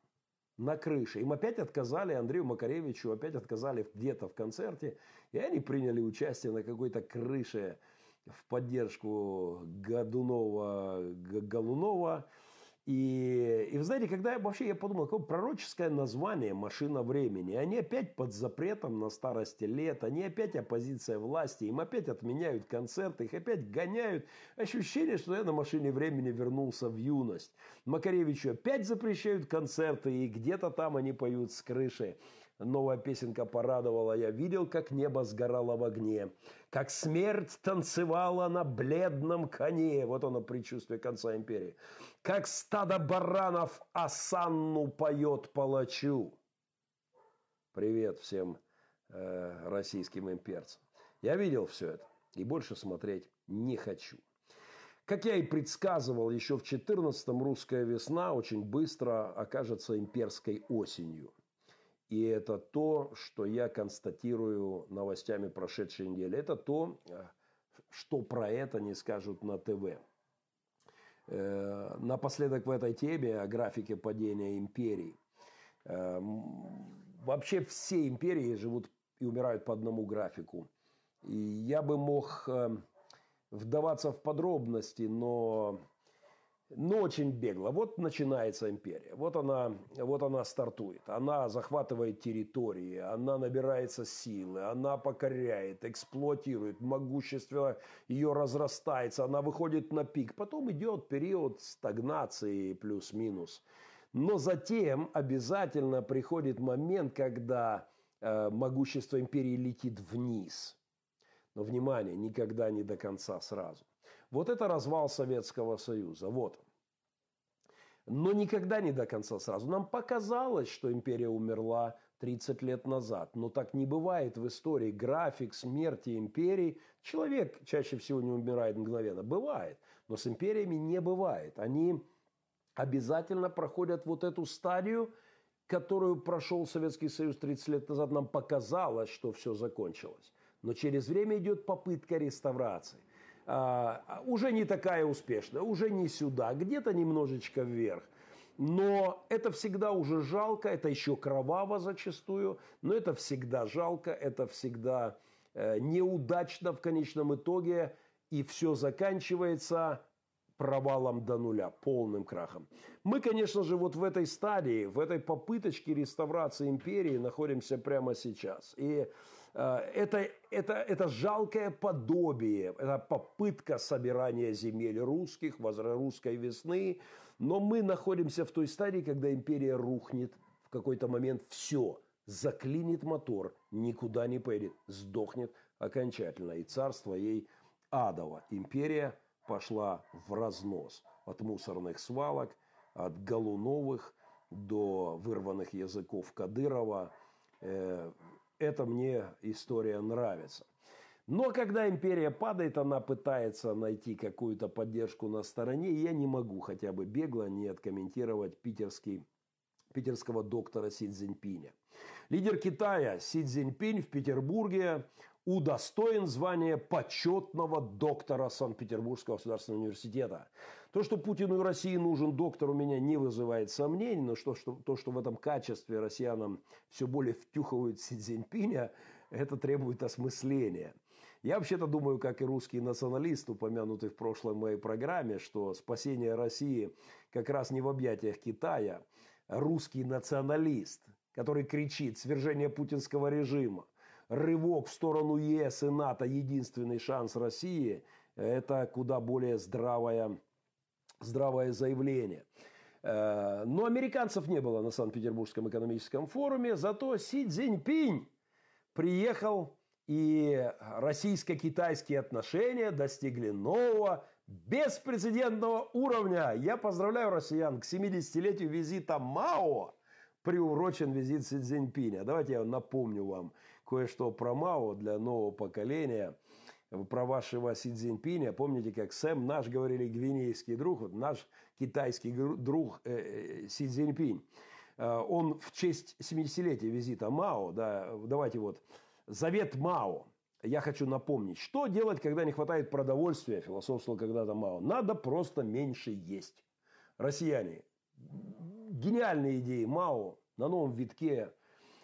на крыше. Им опять отказали, Андрею Макаревичу опять отказали где-то в концерте. И они приняли участие на какой-то крыше в поддержку Годунова, Галунова. И, и вы знаете, когда я вообще я подумал, какое пророческое название «Машина времени». Они опять под запретом на старости лет, они опять оппозиция власти, им опять отменяют концерты, их опять гоняют. Ощущение, что я на «Машине времени» вернулся в юность. Макаревичу опять запрещают концерты, и где-то там они поют с крыши. Новая песенка порадовала. Я видел, как небо сгорало в огне, как смерть танцевала на бледном коне. Вот оно предчувствие конца империи. Как стадо баранов осанну поет палачу. Привет всем э, российским имперцам. Я видел все это и больше смотреть не хочу. Как я и предсказывал, еще в 14-м русская весна очень быстро окажется имперской осенью – и это то, что я констатирую новостями прошедшей недели. Это то, э, что про это не скажут на ТВ. Э, напоследок в этой теме о графике падения империй. Э, вообще все империи живут и умирают по одному графику. И я бы мог вдаваться в подробности, но но очень бегло. Вот начинается империя. Вот она, вот она стартует. Она захватывает территории, она набирается силы, она покоряет, эксплуатирует, могущество ее разрастается, она выходит на пик. Потом идет период стагнации плюс-минус. Но затем обязательно приходит момент, когда э, могущество империи летит вниз. Но внимание, никогда не до конца сразу. Вот это развал Советского Союза. Вот Но никогда не до конца сразу. Нам показалось, что империя умерла 30 лет назад. Но так не бывает в истории. График смерти империи. Человек чаще всего не умирает мгновенно. Бывает. Но с империями не бывает. Они обязательно проходят вот эту стадию, которую прошел Советский Союз 30 лет назад. Нам показалось, что все закончилось. Но через время идет попытка реставрации – уже не такая успешная, уже не сюда, где-то немножечко вверх. Но это всегда уже жалко, это еще кроваво зачастую, но это всегда жалко, это всегда э, неудачно в конечном итоге, и все заканчивается провалом до нуля, полным крахом. Мы, конечно же, вот в этой стадии, в этой попыточке реставрации империи находимся прямо сейчас. И это, это, это жалкое подобие, это попытка собирания земель русских, русской весны. Но мы находимся в той стадии, когда империя рухнет в какой-то момент. Все, заклинит мотор, никуда не поедет, сдохнет окончательно. И царство ей адово. Империя пошла в разнос. От мусорных свалок, от Голуновых до вырванных языков Кадырова, э, это мне история нравится. Но когда империя падает, она пытается найти какую-то поддержку на стороне. Я не могу хотя бы бегло не откомментировать питерский, питерского доктора Си Цзиньпиня. Лидер Китая Си Цзиньпинь в Петербурге удостоен звания почетного доктора Санкт-Петербургского государственного университета. То, что Путину и России нужен доктор, у меня не вызывает сомнений, но что, что, то, что в этом качестве россиянам все более втюхивают Си Цзиньпиня, это требует осмысления. Я вообще-то думаю, как и русский националист, упомянутый в прошлой моей программе, что спасение России как раз не в объятиях Китая. Русский националист, который кричит «свержение путинского режима», рывок в сторону ЕС и НАТО, единственный шанс России, это куда более здравое, здравое заявление. Э, но американцев не было на Санкт-Петербургском экономическом форуме, зато Си Цзиньпинь приехал, и российско-китайские отношения достигли нового беспрецедентного уровня. Я поздравляю россиян к 70-летию визита Мао. Приурочен визит Си Цзиньпиня. Давайте я напомню вам кое-что про Мао для нового поколения. Про вашего Си Цзиньпиня. Помните, как Сэм наш, говорили, гвинейский друг, вот наш китайский друг э, э, Си Цзиньпинь. Э, он в честь 70-летия визита Мао, да, давайте вот, завет Мао. Я хочу напомнить, что делать, когда не хватает продовольствия, философствовал когда-то Мао. Надо просто меньше есть. Россияне, гениальные идеи Мао на новом витке.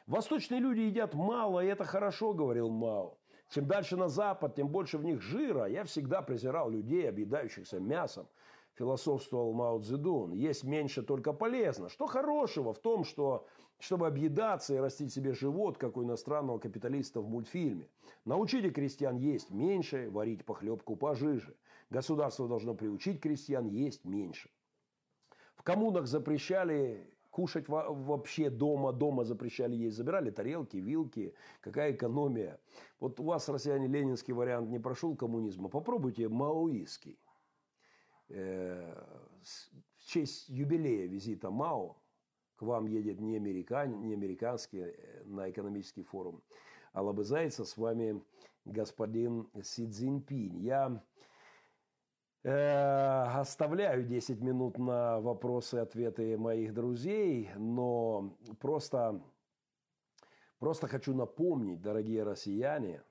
Восточные люди едят мало, и это хорошо, говорил Мао. Чем дальше на запад, тем больше в них жира. Я всегда презирал людей, объедающихся мясом философствовал Мао Цзэдун. Есть меньше, только полезно. Что хорошего в том, что, чтобы объедаться и растить себе живот, как у иностранного капиталиста в мультфильме? Научите крестьян есть меньше, варить похлебку пожиже. Государство должно приучить крестьян есть меньше. В коммунах запрещали кушать вообще дома, дома запрещали есть, забирали тарелки, вилки, какая экономия. Вот у вас, россияне, ленинский вариант не прошел коммунизма, попробуйте маоистский. Э, в честь юбилея визита Мао к вам едет не, американ, не американский э, на экономический форум, а лобызается с вами господин Си Цзиньпинь. Я оставляю 10 минут на вопросы и ответы моих друзей, но просто, просто хочу напомнить, дорогие россияне,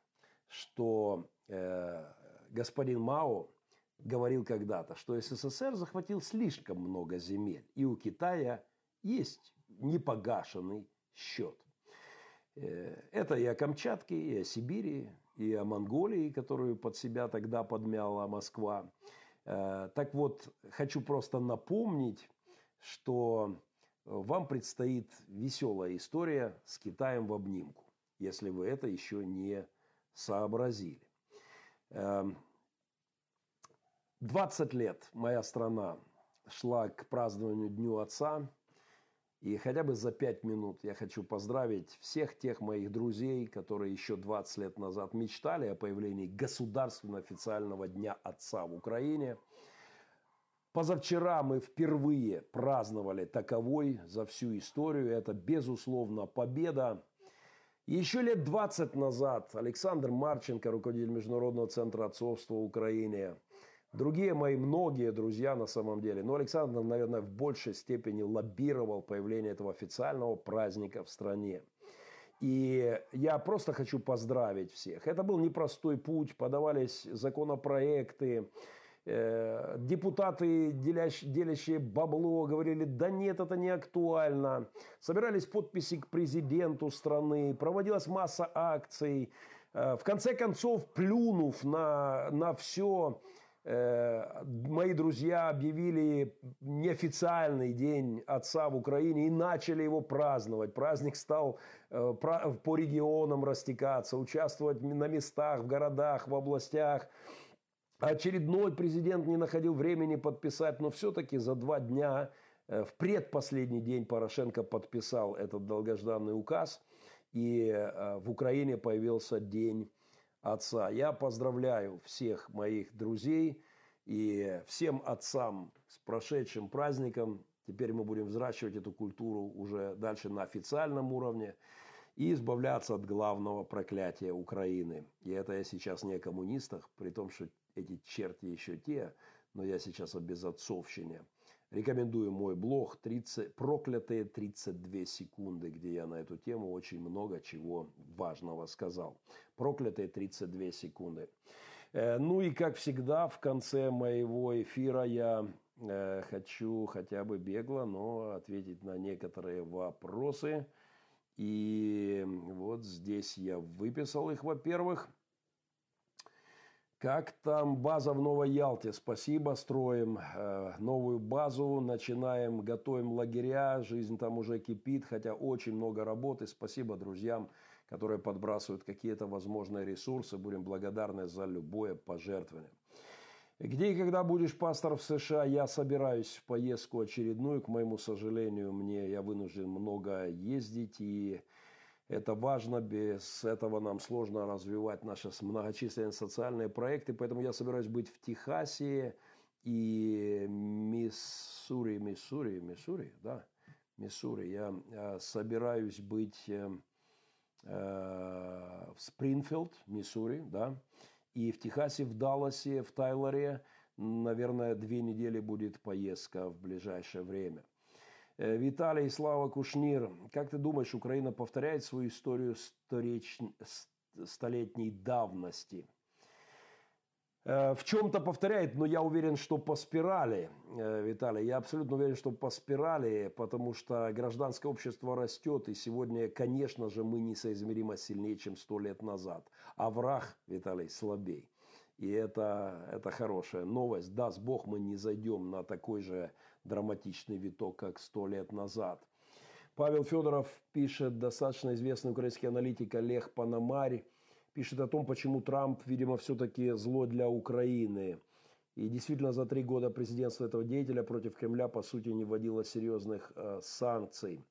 что э, господин Мао говорил когда-то, что СССР захватил слишком много земель, и у Китая есть непогашенный счет. Э, это и о Камчатке, и о Сибири, и о Монголии, которую под себя тогда подмяла Москва. Э, так вот, хочу просто напомнить, что вам предстоит веселая история с Китаем в обнимку, если вы это еще не сообразили. Эм, 20 лет моя страна шла к празднованию Дню Отца. И хотя бы за 5 минут я хочу поздравить всех тех моих друзей, которые еще 20 лет назад мечтали о появлении государственного официального Дня Отца в Украине. Позавчера мы впервые праздновали таковой за всю историю. Это, безусловно, победа. еще лет 20 назад Александр Марченко, руководитель Международного центра отцовства в Украине, Другие мои многие друзья на самом деле. Но Александр, наверное, в большей степени лоббировал появление этого официального праздника в стране. И я просто хочу поздравить всех. Это был непростой путь, подавались законопроекты, э, депутаты, делящие, бабло, говорили, да нет, это не актуально. Собирались подписи к президенту страны, проводилась масса акций. Э, в конце концов, плюнув на, на все, мои друзья объявили неофициальный день отца в Украине и начали его праздновать. Праздник стал э, по регионам растекаться, участвовать на местах, в городах, в областях. Очередной президент не находил времени подписать, но все-таки за два дня, э, в предпоследний день Порошенко подписал этот долгожданный указ, и в Украине появился день отца. Я поздравляю всех моих друзей и всем отцам с прошедшим праздником. Теперь мы будем взращивать эту культуру уже дальше на официальном уровне и избавляться от главного проклятия Украины. И это я сейчас не о коммунистах, при том, что эти черти еще те, но я сейчас о безотцовщине. Рекомендую мой блог 30, «Проклятые 32 секунды», где я на эту тему очень много чего важного сказал. «Проклятые 32 секунды». Э, ну и, как всегда, в конце моего эфира я э, хочу хотя бы бегло, но ответить на некоторые вопросы. И вот здесь я выписал их, во-первых – как там база в Новой Ялте? Спасибо, строим э, новую базу, начинаем, готовим лагеря, жизнь там уже кипит, хотя очень много работы. Спасибо друзьям, которые подбрасывают какие-то возможные ресурсы. Будем благодарны за любое пожертвование. Где и когда будешь пастор в США, я собираюсь в поездку очередную. К моему сожалению, мне я вынужден много ездить и Это важно, без этого нам сложно развивать наши многочисленные социальные проекты, поэтому я собираюсь быть в Техасе и Миссури, Миссури, Миссури, да, Миссури. Я э, собираюсь быть э, э, в Спрингфилд, Миссури, да, и в Техасе, в Далласе, в Тайлоре, наверное, две недели будет поездка в ближайшее время. Э, Виталий Слава Кушнир, как ты думаешь, Украина повторяет свою историю стореч... столетней давности? Э, в чем-то повторяет, но я уверен, что по спирали, э, Виталий, я абсолютно уверен, что по спирали, потому что гражданское общество растет, и сегодня, конечно же, мы несоизмеримо сильнее, чем сто лет назад. А враг, Виталий, слабей. И это, это хорошая новость. Даст Бог, мы не зайдем на такой же драматичный виток, как сто лет назад. Павел Федоров пишет, достаточно известный украинский аналитик Олег Пономарь, пишет о том, почему Трамп, видимо, все-таки зло для Украины. И действительно, за три года президентства этого деятеля против Кремля, по сути, не вводило серьезных э, санкций.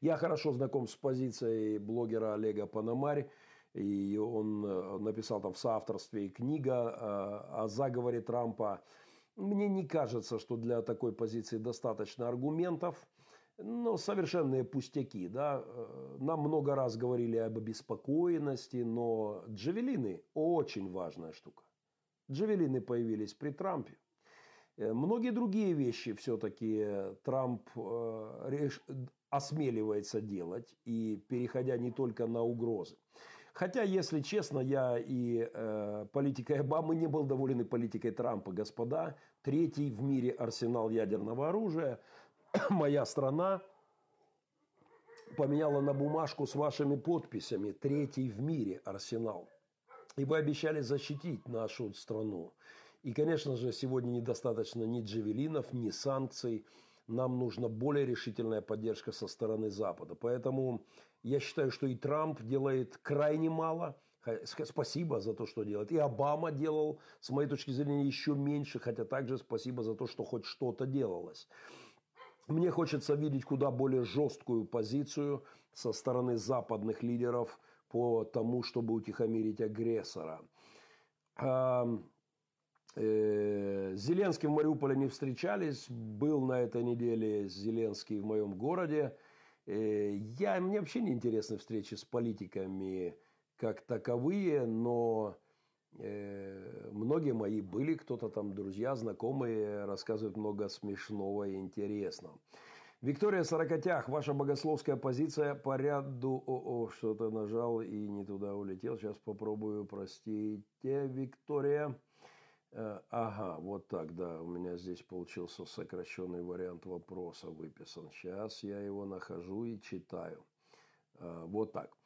Я хорошо знаком с позицией блогера Олега Панамарь, и он э, написал там в соавторстве книга э, о заговоре Трампа. Мне не кажется, что для такой позиции достаточно аргументов. Но совершенные пустяки, да. Э, нам много раз говорили об обеспокоенности, но джавелины очень важная штука. Джавелины появились при Трампе. Э, многие другие вещи все-таки Трамп э, осмеливается делать, и переходя не только на угрозы. Хотя, если честно, я и э, политикой Обамы не был доволен и политикой Трампа. Господа, третий в мире арсенал ядерного оружия. Моя страна поменяла на бумажку с вашими подписями. Третий в мире арсенал. И вы обещали защитить нашу страну. И, конечно же, сегодня недостаточно ни джавелинов, ни санкций. Нам нужна более решительная поддержка со стороны Запада. Поэтому я считаю, что и Трамп делает крайне мало. Спасибо за то, что делает. И Обама делал, с моей точки зрения, еще меньше, хотя также спасибо за то, что хоть что-то делалось. Мне хочется видеть куда более жесткую позицию со стороны западных лидеров по тому, чтобы утихомирить агрессора. Э, Зеленский в Мариуполе не встречались. Был на этой неделе Зеленский в моем городе. Э, я, мне вообще не интересны встречи с политиками как таковые, но э, многие мои были, кто-то там, друзья, знакомые, рассказывают много смешного и интересного. Виктория Сорокотях, ваша богословская позиция по ряду... О, о что-то нажал и не туда улетел. Сейчас попробую, простите, Виктория. Э, ага, вот так, да, у меня здесь получился сокращенный вариант вопроса выписан. Сейчас я его нахожу и читаю. Э, вот так.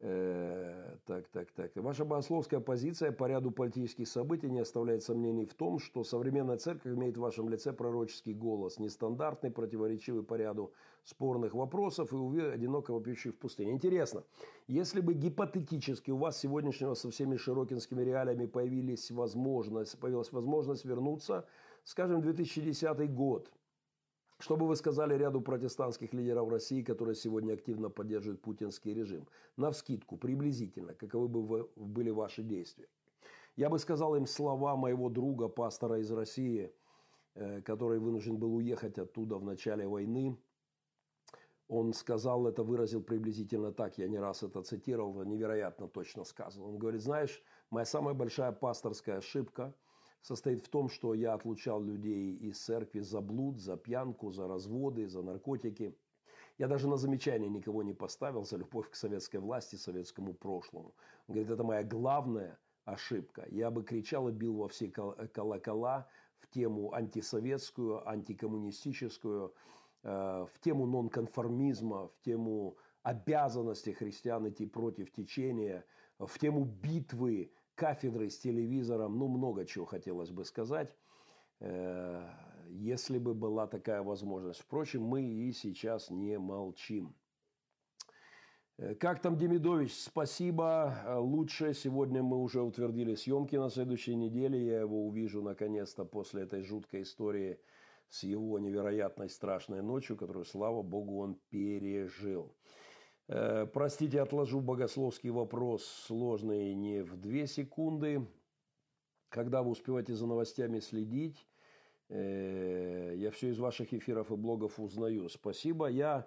Э, так, так, так. Ваша богословская позиция по ряду политических событий не оставляет сомнений в том, что современная церковь имеет в вашем лице пророческий голос, нестандартный, противоречивый по ряду спорных вопросов и увы, одиноко вопиющий в пустыне. Интересно, если бы гипотетически у вас сегодняшнего со всеми широкинскими реалиями появились возможность, появилась возможность вернуться, скажем, 2010 год, что бы вы сказали ряду протестантских лидеров России, которые сегодня активно поддерживают путинский режим? На вскидку, приблизительно, каковы бы были ваши действия? Я бы сказал им слова моего друга, пастора из России, э, который вынужден был уехать оттуда в начале войны. Он сказал это, выразил приблизительно так, я не раз это цитировал, невероятно точно сказал. Он говорит, знаешь, моя самая большая пасторская ошибка – состоит в том, что я отлучал людей из церкви за блуд, за пьянку, за разводы, за наркотики. Я даже на замечание никого не поставил за любовь к советской власти, советскому прошлому. Он говорит, это моя главная ошибка. Я бы кричал и бил во все колокола в тему антисоветскую, антикоммунистическую, э, в тему нонконформизма, в тему обязанности христиан идти против течения, в тему битвы кафедры с телевизором, ну, много чего хотелось бы сказать, э, если бы была такая возможность. Впрочем, мы и сейчас не молчим. Э, как там Демидович? Спасибо. Лучше. Сегодня мы уже утвердили съемки на следующей неделе. Я его увижу наконец-то после этой жуткой истории с его невероятной страшной ночью, которую, слава богу, он пережил. Э, простите, отложу богословский вопрос сложный не в две секунды. Когда вы успеваете за новостями следить, э, я все из ваших эфиров и блогов узнаю. Спасибо. Я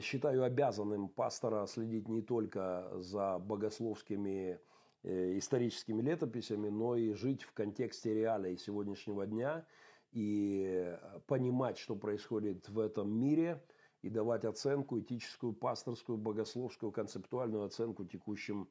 считаю обязанным пастора следить не только за богословскими э, историческими летописями, но и жить в контексте реалий сегодняшнего дня и понимать, что происходит в этом мире – и давать оценку, этическую, пасторскую, богословскую, концептуальную оценку текущим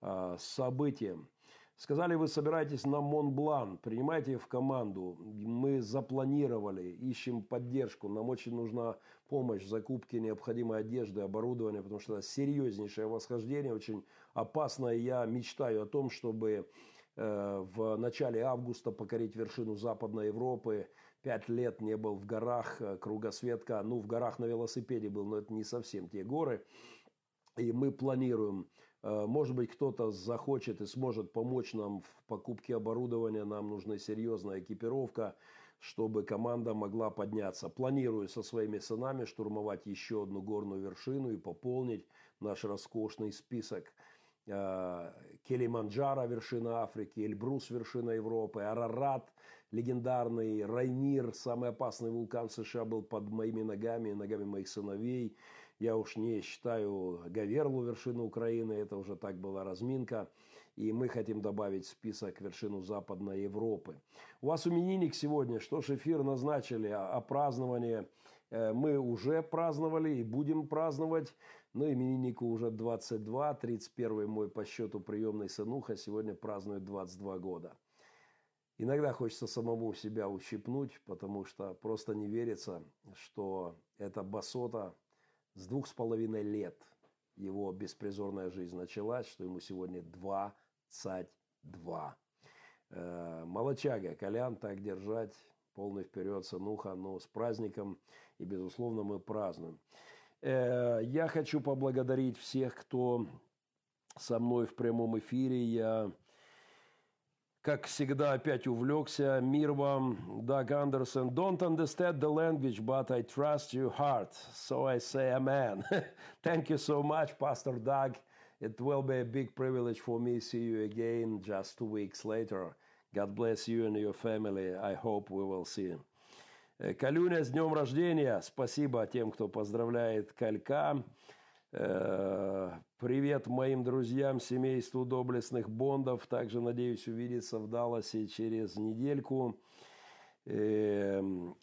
э, событиям. Сказали, вы собираетесь на Монблан, принимайте в команду. Мы запланировали, ищем поддержку. Нам очень нужна помощь в закупке необходимой одежды, оборудования, потому что это серьезнейшее восхождение, очень опасное. Я мечтаю о том, чтобы э, в начале августа покорить вершину Западной Европы, пять лет не был в горах, э, кругосветка, ну, в горах на велосипеде был, но это не совсем те горы. И мы планируем, э, может быть, кто-то захочет и сможет помочь нам в покупке оборудования, нам нужна серьезная экипировка, чтобы команда могла подняться. Планирую со своими сынами штурмовать еще одну горную вершину и пополнить наш роскошный список. Э, Келиманджаро – вершина Африки, Эльбрус – вершина Европы, Арарат – легендарный Раймир, самый опасный вулкан США, был под моими ногами, ногами моих сыновей. Я уж не считаю Гаверлу вершину Украины, это уже так была разминка. И мы хотим добавить в список вершину Западной Европы. У вас именинник сегодня, что ж, эфир назначили о праздновании. Э, мы уже праздновали и будем праздновать. Но имениннику уже 22, 31 мой по счету приемный сынуха сегодня празднует 22 года. Иногда хочется самому себя ущипнуть, потому что просто не верится, что эта басота с двух с половиной лет его беспризорная жизнь началась, что ему сегодня 22. Э, молочага, Колян, так держать, полный вперед, сынуха, но с праздником, и, безусловно, мы празднуем. Э, я хочу поблагодарить всех, кто со мной в прямом эфире. Я как всегда, опять увлекся. Мир вам, Даг Андерсон. Don't understand the language, but I trust your heart. So I say amen. Thank you so much, Pastor Doug. It will be a big privilege for me to see you again just two weeks later. God bless you and your family. I hope we will see. Калюня, с днем рождения. Спасибо тем, кто поздравляет Калька. Э, привет моим друзьям, семейству доблестных бондов. Также надеюсь увидеться в Далласе через недельку. Эм,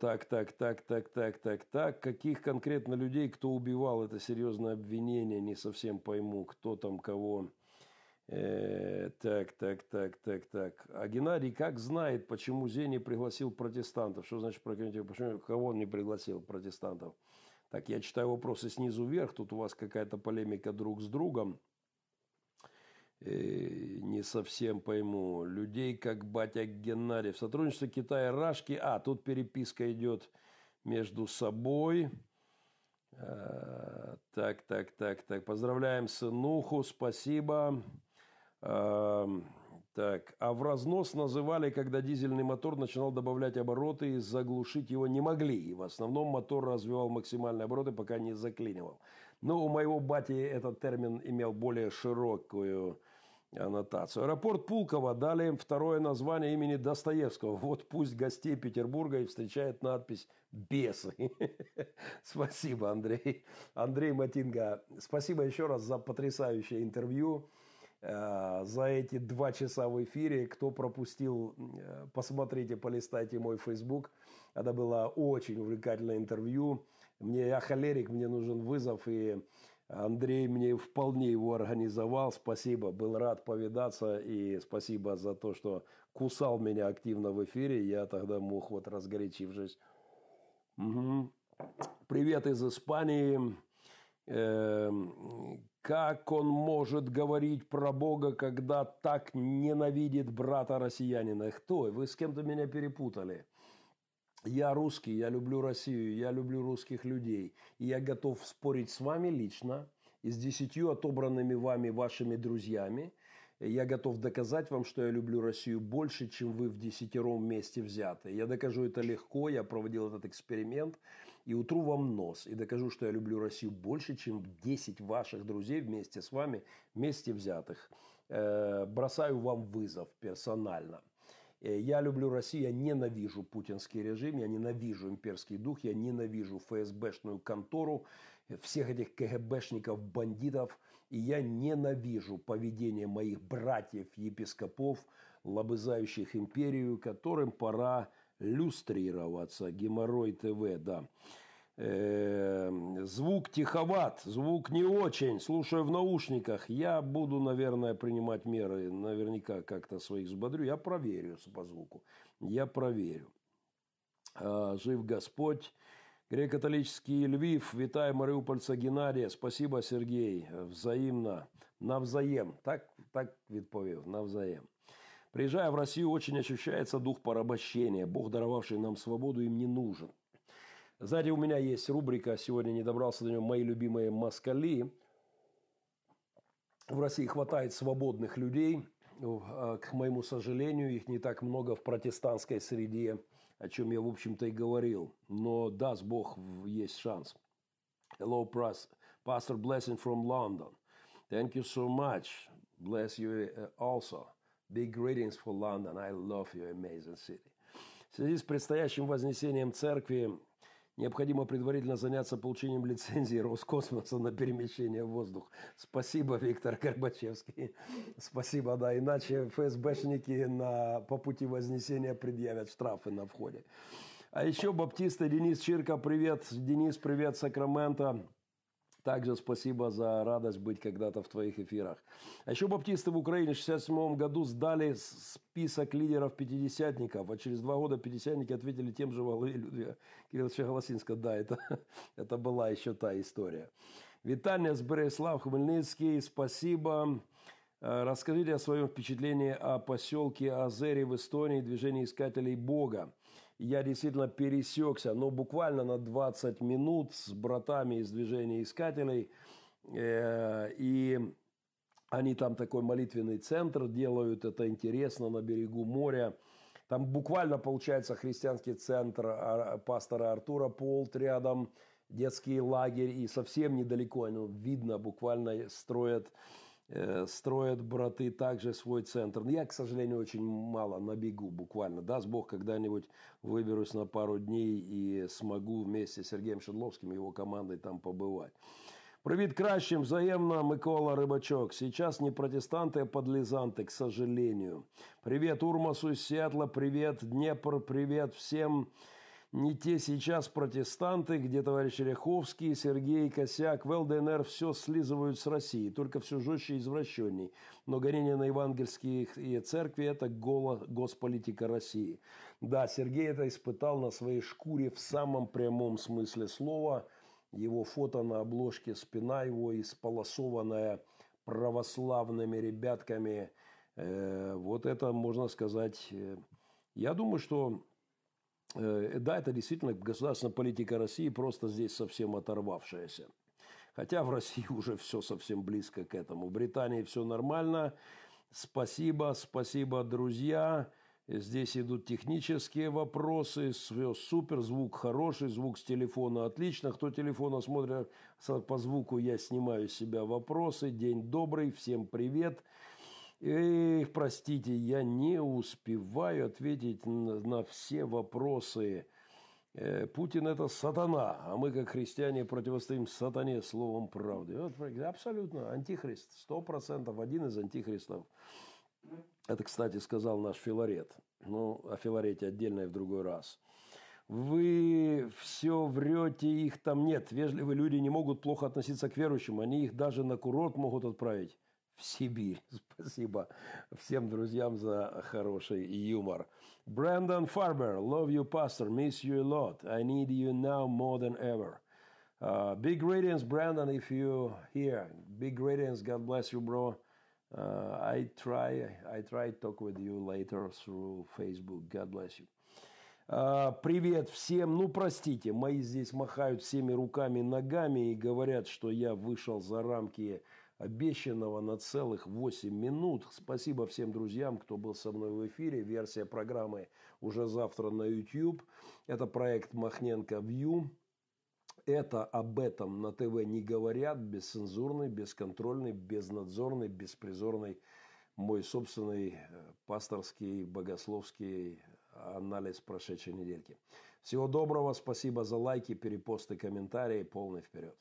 так, так, так, так, так, так, так. Каких конкретно людей, кто убивал, это серьезное обвинение, не совсем пойму, кто там кого. Э, так, так, так, так, так. А Геннадий как знает, почему Зени пригласил протестантов? Что значит? Почему, кого он не пригласил протестантов? Так, я читаю вопросы снизу вверх. Тут у вас какая-то полемика друг с другом. И э, не совсем пойму. Людей, как батя Геннадий. В сотрудничестве Китая Рашки. А, тут переписка идет между собой. А, так, так, так, так. Поздравляем сынуху. Спасибо. А, так, а в разнос называли, когда дизельный мотор начинал добавлять обороты и заглушить его не могли. И в основном мотор развивал максимальные обороты, пока не заклинивал. Но у моего бати этот термин имел более широкую аннотацию. Аэропорт Пулково дали второе название имени Достоевского. Вот пусть гостей Петербурга и встречает надпись «Бесы». Спасибо, Андрей. Андрей Матинга, спасибо еще раз за потрясающее интервью. Э, за эти два часа в эфире. Кто пропустил, э, посмотрите, полистайте мой Facebook. Это было очень увлекательное интервью. Мне, я холерик, мне нужен вызов, и Андрей мне вполне его организовал. Спасибо, был рад повидаться, и спасибо за то, что кусал меня активно в эфире. Я тогда мог, вот разгорячившись. Угу. Привет из Испании. Как он может говорить про Бога, когда так ненавидит брата россиянина? Кто? Вы с кем-то меня перепутали. Я русский, я люблю Россию, я люблю русских людей. И я готов спорить с вами лично и с десятью отобранными вами вашими друзьями. Я готов доказать вам, что я люблю Россию больше, чем вы в десятером месте взяты. Я докажу это легко, я проводил этот эксперимент. И утру вам нос, и докажу, что я люблю Россию больше, чем 10 ваших друзей вместе с вами, вместе взятых. Э, бросаю вам вызов персонально. Э, я люблю Россию, я ненавижу путинский режим, я ненавижу имперский дух, я ненавижу ФСБшную контору, всех этих КГБшников, бандитов, и я ненавижу поведение моих братьев-епископов, лобызающих империю, которым пора люстрироваться. Геморрой ТВ, да. Эм, звук тиховат, звук не очень. Слушаю в наушниках. Я буду, наверное, принимать меры. Наверняка как-то своих взбодрю. Я проверю по звуку. Я проверю. А, жив Господь. Греко-католический Львив. Витаю Мариупольца Геннадия. Спасибо, Сергей. Взаимно. Навзаем. Так, так відповів. Навзаем. Приезжая в Россию, очень ощущается дух порабощения. Бог, даровавший нам свободу, им не нужен. Сзади у меня есть рубрика, сегодня не добрался до нее, «Мои любимые москали». В России хватает свободных людей. А, к моему сожалению, их не так много в протестантской среде, о чем я, в общем-то, и говорил. Но даст Бог, есть шанс. Hello, Pastor Blessing from London. Thank you so much. Bless you uh, also. Big greetings for London. I love your amazing city. В связи с предстоящим вознесением церкви необходимо предварительно заняться получением лицензии Роскосмоса на перемещение в воздух. Спасибо, Виктор Горбачевский. Спасибо, да, иначе ФСБшники на, по пути вознесения предъявят штрафы на входе. А еще баптисты Денис Чирка, привет. Денис, привет, Сакраменто. Также спасибо за радость быть когда-то в твоих эфирах. А еще баптисты в Украине в 1967 году сдали список лидеров-пятидесятников, а через два года пятидесятники ответили тем же во главе Людвига Кирилловича Голосинска. Да, это, это была еще та история. Виталия с Береслав Хмельницкий, спасибо. Э, расскажите о своем впечатлении о поселке Азери в Эстонии, движении искателей Бога я действительно пересекся, но буквально на 20 минут с братами из движения искателей. Э, и они там такой молитвенный центр делают, это интересно, на берегу моря. Там буквально получается христианский центр а, пастора Артура Полт рядом, детский лагерь, и совсем недалеко, ну, видно, буквально строят строят браты также свой центр. Я, к сожалению, очень мало на бегу буквально. Даст Бог, когда-нибудь выберусь на пару дней и смогу вместе с Сергеем Шедловским и его командой там побывать. Привіт кращим, взаимно, Микола Рыбачок. Сейчас не протестанты, а подлизанты, к сожалению. Привет Урмасу из Сиэтла, привет Днепр, привет всем не те сейчас протестанты, где товарищ Ряховский, Сергей Косяк в ЛДНР все слизывают с России, только все жестче и извращенней. Но гонение на евангельские церкви – это голо, госполитика России. Да, Сергей это испытал на своей шкуре в самом прямом смысле слова. Его фото на обложке, спина его исполосованная православными ребятками. Э, вот это, можно сказать, э, я думаю, что да, это действительно государственная политика России, просто здесь совсем оторвавшаяся. Хотя в России уже все совсем близко к этому. В Британии все нормально. Спасибо, спасибо, друзья. Здесь идут технические вопросы. Все супер, звук хороший, звук с телефона отлично. Кто телефона смотрит по звуку, я снимаю с себя вопросы. День добрый, всем привет. Эх, простите, я не успеваю ответить на, на все вопросы. Э, Путин это сатана, а мы как христиане противостоим сатане словом правды. Вот, абсолютно, антихрист, сто процентов, один из антихристов. Это, кстати, сказал наш Филарет. Ну, о Филарете отдельно и в другой раз. Вы все врете, их там нет. Вежливые люди не могут плохо относиться к верующим. Они их даже на курорт могут отправить в Сибирь. Спасибо всем друзьям за хороший юмор. Brandon Farber, love you, pastor, miss you a lot. I need you now more than ever. Uh, big greetings, Brandon, if you here. Big greetings, God bless you, bro. Uh, I try, I try talk with you later through Facebook. God bless you. Uh, привет всем. Ну, простите, мои здесь махают всеми руками и ногами и говорят, что я вышел за рамки обещанного на целых 8 минут. Спасибо всем друзьям, кто был со мной в эфире. Версия программы уже завтра на YouTube. Это проект Махненко View. Это об этом на ТВ не говорят, бесцензурный, бесконтрольный, безнадзорный, беспризорный мой собственный э, пасторский, богословский анализ прошедшей недельки. Всего доброго, спасибо за лайки, перепосты, комментарии, полный вперед.